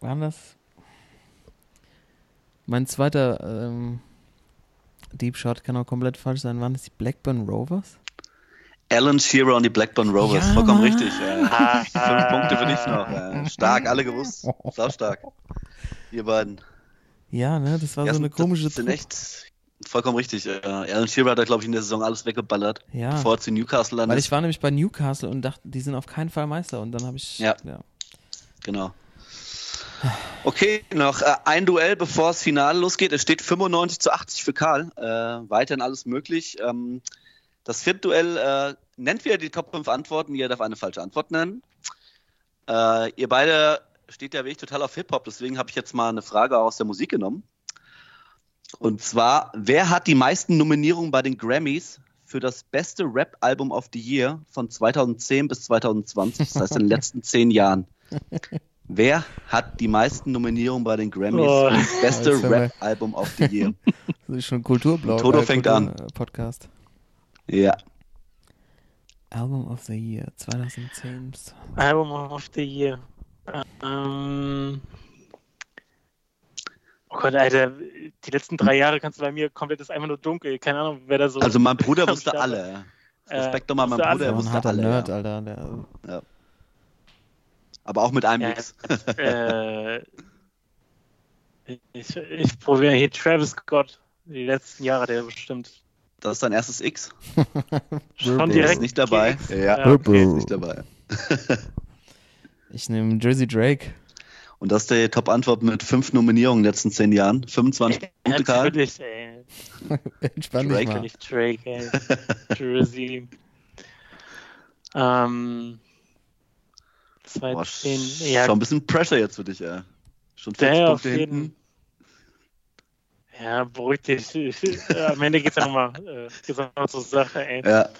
Waren das? Mein zweiter ähm, Deep Shot kann auch komplett falsch sein. Waren das die Blackburn Rovers? Alan Shearer und die Blackburn Rovers. Ja, Vollkommen Mann. richtig. Äh, fünf Punkte für dich noch. Äh, stark, alle gewusst. Sau stark. Ihr beiden. Ja, ne, das war Ja, so eine sind- komische sind Truppe. echt vollkommen richtig. Äh, Alan Shearer hat da, glaube ich, in der Saison alles weggeballert, Ja. bevor er zu Newcastle Weil landet. ich war nämlich bei Newcastle und dachte, die sind auf keinen Fall Meister. Und dann habe ich. Ja. Genau. Okay, noch äh, ein Duell, bevor das Finale losgeht. Es steht 95 zu 80 für Karl. Äh, weiterhin alles möglich. Ähm, das vierte Duell äh, nennt wieder die Top 5 Antworten. Jeder darf eine falsche Antwort nennen. Äh, ihr beide steht ja wirklich total auf Hip-Hop, deswegen habe ich jetzt mal eine Frage aus der Musik genommen. Und zwar, wer hat die meisten Nominierungen bei den Grammys für das beste Rap-Album of the Year von 2010 bis 2020, das heißt in den letzten zehn Jahren? Wer hat die meisten Nominierungen bei den Grammys Oh. für das beste haben wir- Rap-Album of the Year? Das ist schon Kulturblau. Toto fängt an. Podcast. Ja, Album of the Year 2010. bis- Album of the Year. Ähm, oh Gott, Alter, die letzten drei Jahre kannst du bei mir komplett ist einfach nur dunkel. Keine Ahnung, wer da so. also mein Bruder wusste alle. Äh, Respekt nochmal, mein wusste Bruder, Der er war ein wusste harter alle. Nerd, ja. Alter. Der, Aber auch mit einem Ja, Mix. äh, ich, ich probiere hier Travis Scott. Die letzten Jahre, der bestimmt Das ist dein erstes X. schon direkt ist nicht dabei. X. Ja, Ja, okay. ist nicht dabei. ich nehme Jersey Drake. Und das ist die Top-Antwort mit fünf Nominierungen in den letzten zehn Jahren. 25 Punkte, Karl. Natürlich, ey. Entspann dich Drake mal. Nicht Drake, ey. Jersey. Ähm. Boah, 2010. Ja, Schon ein bisschen Pressure jetzt für dich, ey. Schon 40 der auf Punkte jeden hinten. Ja, beruhig dich. Am Ende geht's ja nochmal äh, geht's noch mal zur Sache, ey. Ja,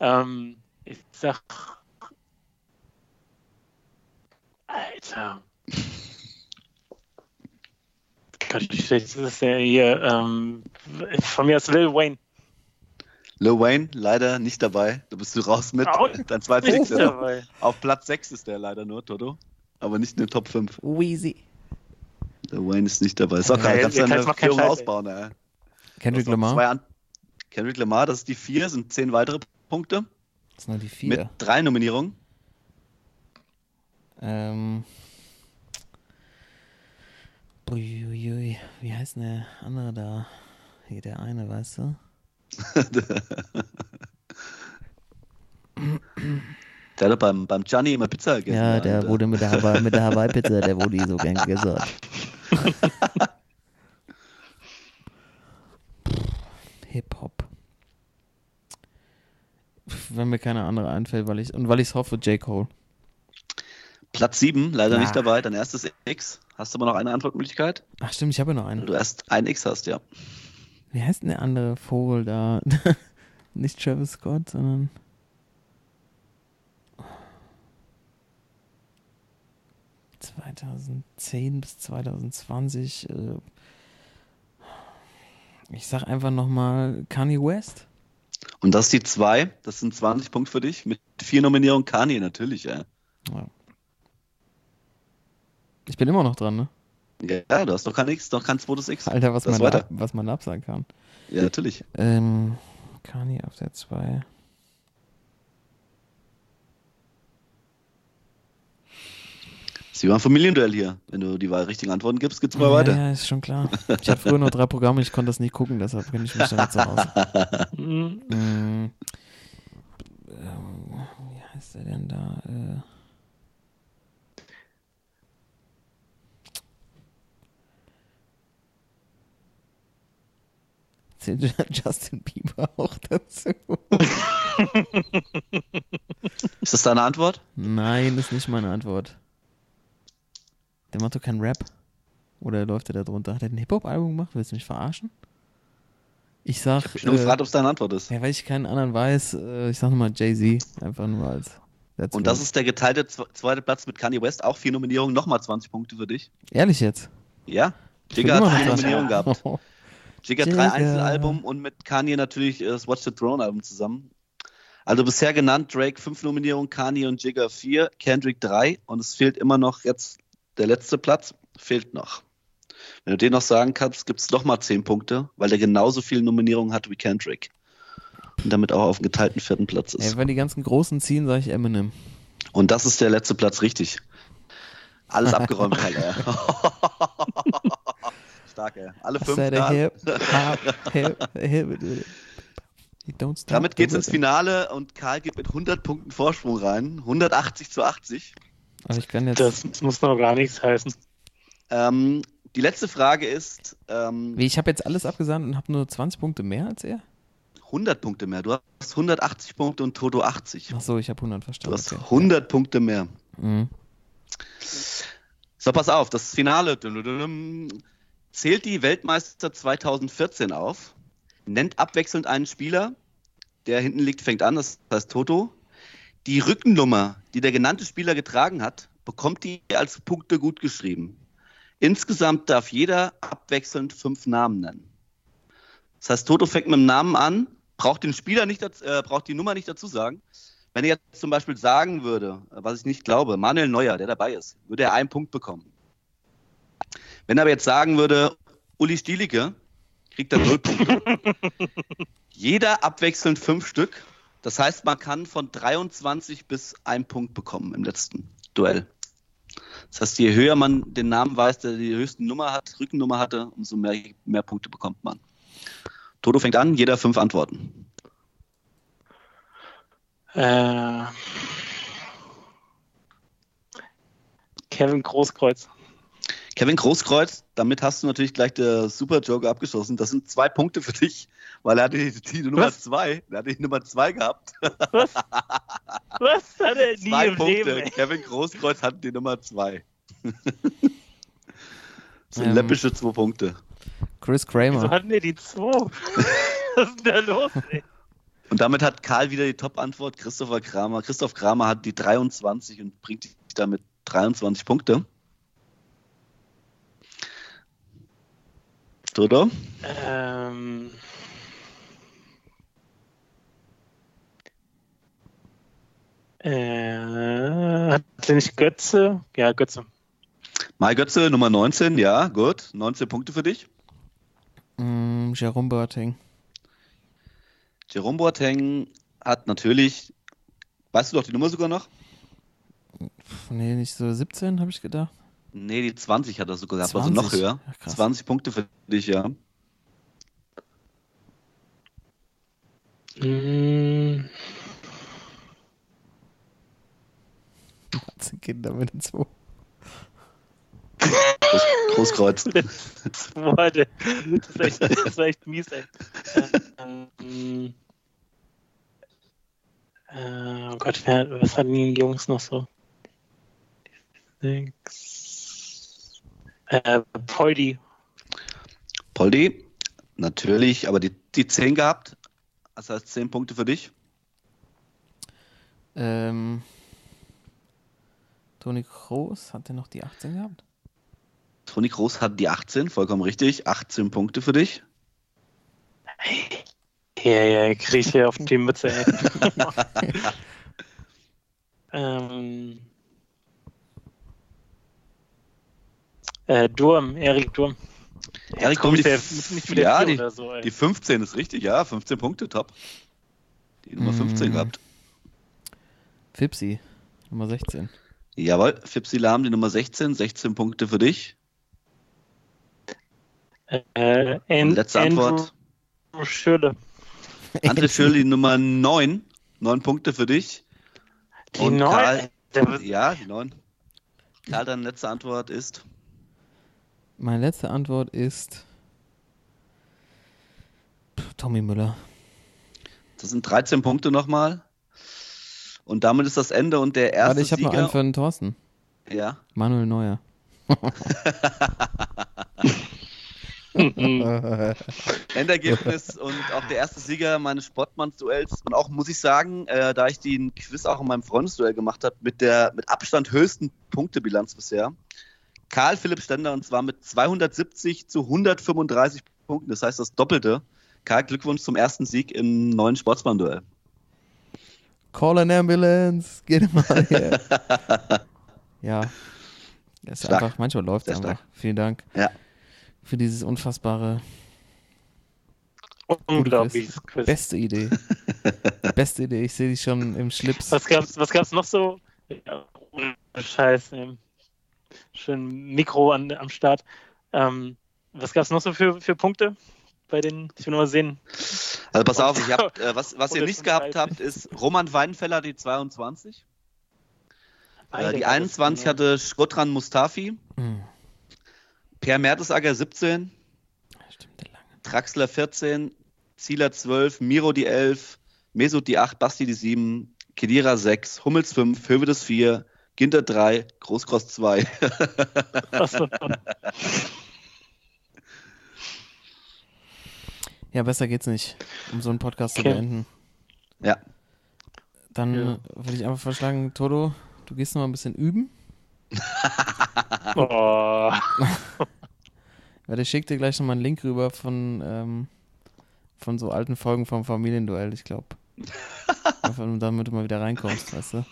Ähm, ich sag. Alter. Gott, wie schlecht ist das denn hier? Ähm, von mir aus Lil Wayne. Lil Wayne leider nicht dabei. Da bist du raus mit. Au. Dein zweiter. Nicht dabei. Auf Platz 6 ist der leider nur, Toto. Aber nicht in den Top 5. Weezy. Lil Wayne ist nicht dabei. So, Karl, Ja, kannst du jetzt deine Führung ausbauen, ey. Kendrick Lamar. zwei An Kendrick Lamar, das ist die 4, sind 10 weitere Punkte. Das sind nur die Mit vier. drei Nominierungen. Ähm. Uiuiui. Wie heißt denn der andere da? Hier der eine, weißt du? Der hat beim, beim Gianni immer Pizza gegessen. Ja, der äh, wurde mit der, Hawaii, mit der Hawaii-Pizza, der wurde so gern hat. Hip-Hop. Wenn mir keine andere einfällt, weil ich, und weil ich es hoffe, J. Cole. Platz 7, leider Ah. nicht dabei. Dein erstes X. Hast du aber noch eine Antwortmöglichkeit? Ach stimmt, ich habe ja noch Weil einen. du erst ein X hast, ja. Wie heißt denn der andere Vogel da? Nicht Travis Scott, sondern. ...2010 bis 2020... Äh, ich sag einfach nochmal Kanye West. Und das ist die 2. Das sind 20 Punkte für dich. Mit vier Nominierungen Kanye natürlich, ja. Ja. Ich bin immer noch dran, ne? Ja, du hast noch kein X, noch kein zweites X. Alter, was Das man, da, was man absagen kann. Ja, natürlich. Ähm, Kanye auf der 2. Sie waren Familienduell hier. Wenn du die richtigen Antworten gibst, geht's mal ja, weiter. Ja, ist schon klar. Ich hatte früher nur drei Programme, ich konnte das nicht gucken, deshalb kenne ich mich da nicht so aus. Hm, Mm, ähm, wie heißt der denn da? Äh, Justin Bieber auch dazu? Ist das deine Antwort? Nein, ist nicht meine Antwort. Der macht doch keinen Rap. Oder läuft er da drunter? Hat er ein Hip-Hop-Album gemacht? Willst du mich verarschen? Ich sag. Ich habe nur gefragt, ob es deine Antwort ist. ja, weil ich keinen anderen weiß, äh, ich sag nochmal Jay-Z. Einfach nur als. That's Und das ist der geteilte zwe- zweite Platz mit Kanye West. Auch vier Nominierungen, nochmal 20 Punkte für dich. Ehrlich jetzt? Ja. Immer hat vier. Nominierungen gehabt. Hat drei Jigga. Einzelalbum und mit Kanye natürlich äh, das Watch the Throne Album zusammen. Also bisher genannt Drake fünf Nominierungen, Kanye und Jigga vier, Kendrick drei und es fehlt immer noch jetzt der letzte Platz, fehlt noch. Wenn du den noch sagen kannst, gibt es nochmal zehn Punkte, weil der genauso viele Nominierungen hat wie Kendrick. und damit auch auf dem geteilten vierten Platz ist. Ey, wenn die ganzen Großen ziehen, sage ich Eminem. Und das ist der letzte Platz richtig. Alles abgeräumt, Alter. Stark, ey. Alle fünf. hip, hip, hip. You don't stop Damit geht's ins. Finale und Karl geht mit 100 Punkten Vorsprung rein. 180 zu 80. Aber ich kann jetzt. Das muss noch gar nichts heißen. Ähm, die letzte Frage ist ähm, Wie, ich habe jetzt alles abgesandt und habe nur 20 Punkte mehr als er? 100 Punkte mehr. Du hast 180 Punkte und Toto 80. Ach so, ich habe 100 Du verstanden. hast Okay. 100 Punkte mehr. Mhm. So, pass auf, das Finale. Zählt die Weltmeister 2014 auf, nennt abwechselnd einen Spieler, der hinten liegt, fängt an, das heißt Toto. Die Rückennummer, die der genannte Spieler getragen hat, bekommt die als Punkte gut geschrieben. Insgesamt darf jeder abwechselnd fünf Namen nennen. Das heißt, Toto fängt mit dem Namen an, braucht den Spieler nicht, äh, braucht die Nummer nicht dazu sagen. Wenn er jetzt zum Beispiel sagen würde, äh, was ich nicht glaube, Manuel Neuer, der dabei ist, würde er einen Punkt bekommen. Wenn er aber jetzt sagen würde, Uli Stielicke, kriegt er null Punkte. Jeder abwechselnd fünf Stück. Das heißt, man kann von 23 bis ein Punkt bekommen im letzten Duell. Das heißt, je höher man den Namen weiß, der die höchste Nummer hat, Rückennummer hatte, umso mehr, mehr Punkte bekommt man. Toto fängt an, jeder fünf Antworten. Äh, Kevin Großkreuz. Kevin Großkreuz, damit hast du natürlich gleich der Super Joker abgeschossen. Das sind zwei Punkte für dich, weil er hatte die, die Nummer Was? zwei. Er hatte die Nummer zwei gehabt. Was? Was hat er nie zwei im Punkte. Leben? Kevin Großkreuz hat die Nummer zwei. das sind Ähm. läppische zwei Punkte. Chris Wieso Kramer. hatten wir die zwei? Was ist denn da los, ey? Und damit hat Karl wieder die Top-Antwort. Christopher Kramer. Christoph Kramer hat die 23 und bringt dich damit 23 Punkte. Toto? Ähm. Äh, hat sie nicht Götze? Ja, Götze. Mai Götze, Nummer 19. Ja, gut. 19 Punkte für dich. Mm, Jerome Boateng. Jerome Boateng hat natürlich, weißt du doch die Nummer sogar noch? Nee, nicht so 17, habe ich gedacht. Nee, die 20 hat er sogar gehabt, also noch 20? höher. Ja, krass. 20 Punkte für dich, ja. 18 Kinder mit den zwei. Groß, Großkreuz. Boah, der- das, ist echt, das ist echt mies, ey. Ähm, äh, oh Gott, wer, was hatten die Jungs noch so? Sechs. Äh, Poldi. Poldi, natürlich, aber die, die 10 gehabt. Das heißt 10 Punkte für dich. Ähm, Toni Kroos, hat noch die 18 gehabt? Toni Groß hat die 18, vollkommen richtig. 18 Punkte für dich. Ja, ja, krieg ich hier auf die Mütze, ähm, äh, Durm, Erik Durm. Erik Durm, ich die der, f- nicht mit der ja, die- oder so. Die 15 ist richtig, ja. 15 Punkte, top. Die Nummer 15 Mm. gehabt. Fipsi, Nummer 16. Jawohl, Fipsi Lahm, die Nummer 16. 16 Punkte für dich. Äh, An Letzte Antwort. Andrew Schürle. André Schürrle, die Nummer 9. 9 Punkte für dich. Die Und neun. Karl- Der, Ja, die 9. Karl, deine letzte Antwort ist. Meine letzte Antwort ist Tommy Müller. Das sind 13 Punkte nochmal. Und damit ist das Ende und der erste Warte, ich habe noch einen für den Thorsten. ja, Manuel Neuer. Endergebnis und auch der erste Sieger meines Sportmanns-Duells. Und auch muss ich sagen, äh, da ich den Quiz auch in meinem Freundesduell gemacht habe, mit der mit Abstand höchsten Punktebilanz bisher. Karl Philipp Stender und zwar mit 270 zu 135 Punkten. Das heißt das Doppelte. Karl, Glückwunsch zum ersten Sieg im neuen Sportsmann-Duell. Call an ambulance, geht mal her. ja. Es ist Stark. einfach, manchmal läuft es einfach. stark. Vielen Dank Ja. für dieses unfassbare Unglaubliches Quiz. Beste Idee. Beste Idee. Ich sehe dich schon im Schlips. Was gab's, was gab's noch so? Ja, ohne Scheiß. Ähm, schön Mikro an, am Start. Ähm, was gab's noch so für, für Punkte bei den? Ich will nur mal sehen. Also pass auf, ich hab, äh, was, was ihr nicht gehabt 130. habt, ist Roman Weidenfeller, die 22. Äh, die gab es, 21 genau. hatte Schrodran Mustafi. Hm. Per Mertesacker 17. Stimmt, der lange. Traxler 14. Zieler 12. Miro die 11. Mesut die 8. Basti die 7. Kedira 6. Hummels 5. Hövedes 4. Ginter 3. Großkross 2. Achso, Ja, besser geht's nicht, um so einen Podcast Okay. zu beenden. ja. Dann Ja. würde ich einfach vorschlagen, Toto, du gehst noch mal ein bisschen üben. oh. Weil ich schicke dir gleich noch mal einen Link rüber von, ähm, von so alten Folgen vom Familienduell, ich glaube. damit du mal wieder reinkommst, weißt du.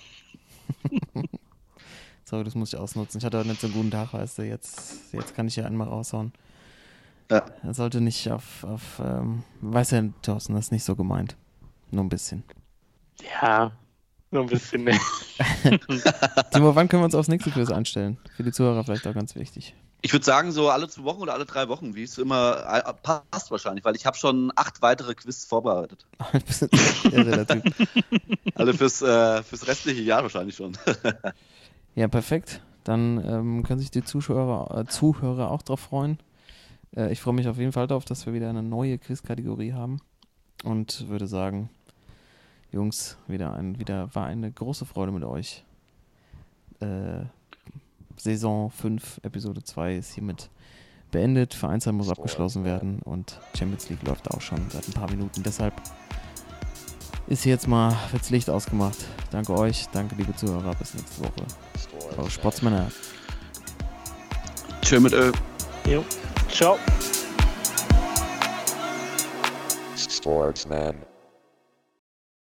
Sorry, das muss ich ausnutzen. Ich hatte heute nicht so einen guten Tag, weißt du. Jetzt, jetzt kann ich hier einmal raushauen. Ja. Er sollte nicht auf, auf ähm, weiß ja, Thorsten, das ist nicht so gemeint. Nur ein bisschen. Ja, nur ein bisschen. Ne. Timo, wann können wir uns aufs nächste Quiz einstellen? Für die Zuhörer vielleicht auch ganz wichtig. Ich würde sagen, so alle zwei Wochen oder alle drei Wochen, wie es immer äh, passt wahrscheinlich, weil ich habe schon acht weitere Quiz vorbereitet. Ein bisschen irre, der Typ. Alle fürs, äh, fürs restliche Jahr wahrscheinlich schon. Ja, perfekt. Dann ähm, können sich die Zuschauer, äh, Zuhörer auch drauf freuen. Äh, ich freue mich auf jeden Fall darauf, dass wir wieder eine neue Quiz-Kategorie haben. Und würde sagen, Jungs, wieder, ein, wieder war eine große Freude mit euch. Äh, Saison 5, Episode 2 ist hiermit beendet. Vereinsheim muss abgeschlossen werden und Champions League läuft auch schon seit ein paar Minuten. Deshalb ist hier jetzt mal wird's Licht ausgemacht. Danke euch, danke liebe Zuhörer, bis nächste Woche. Eure Sportsmänner. Tschö mit Ö. Jo. Ciao. Sportsman.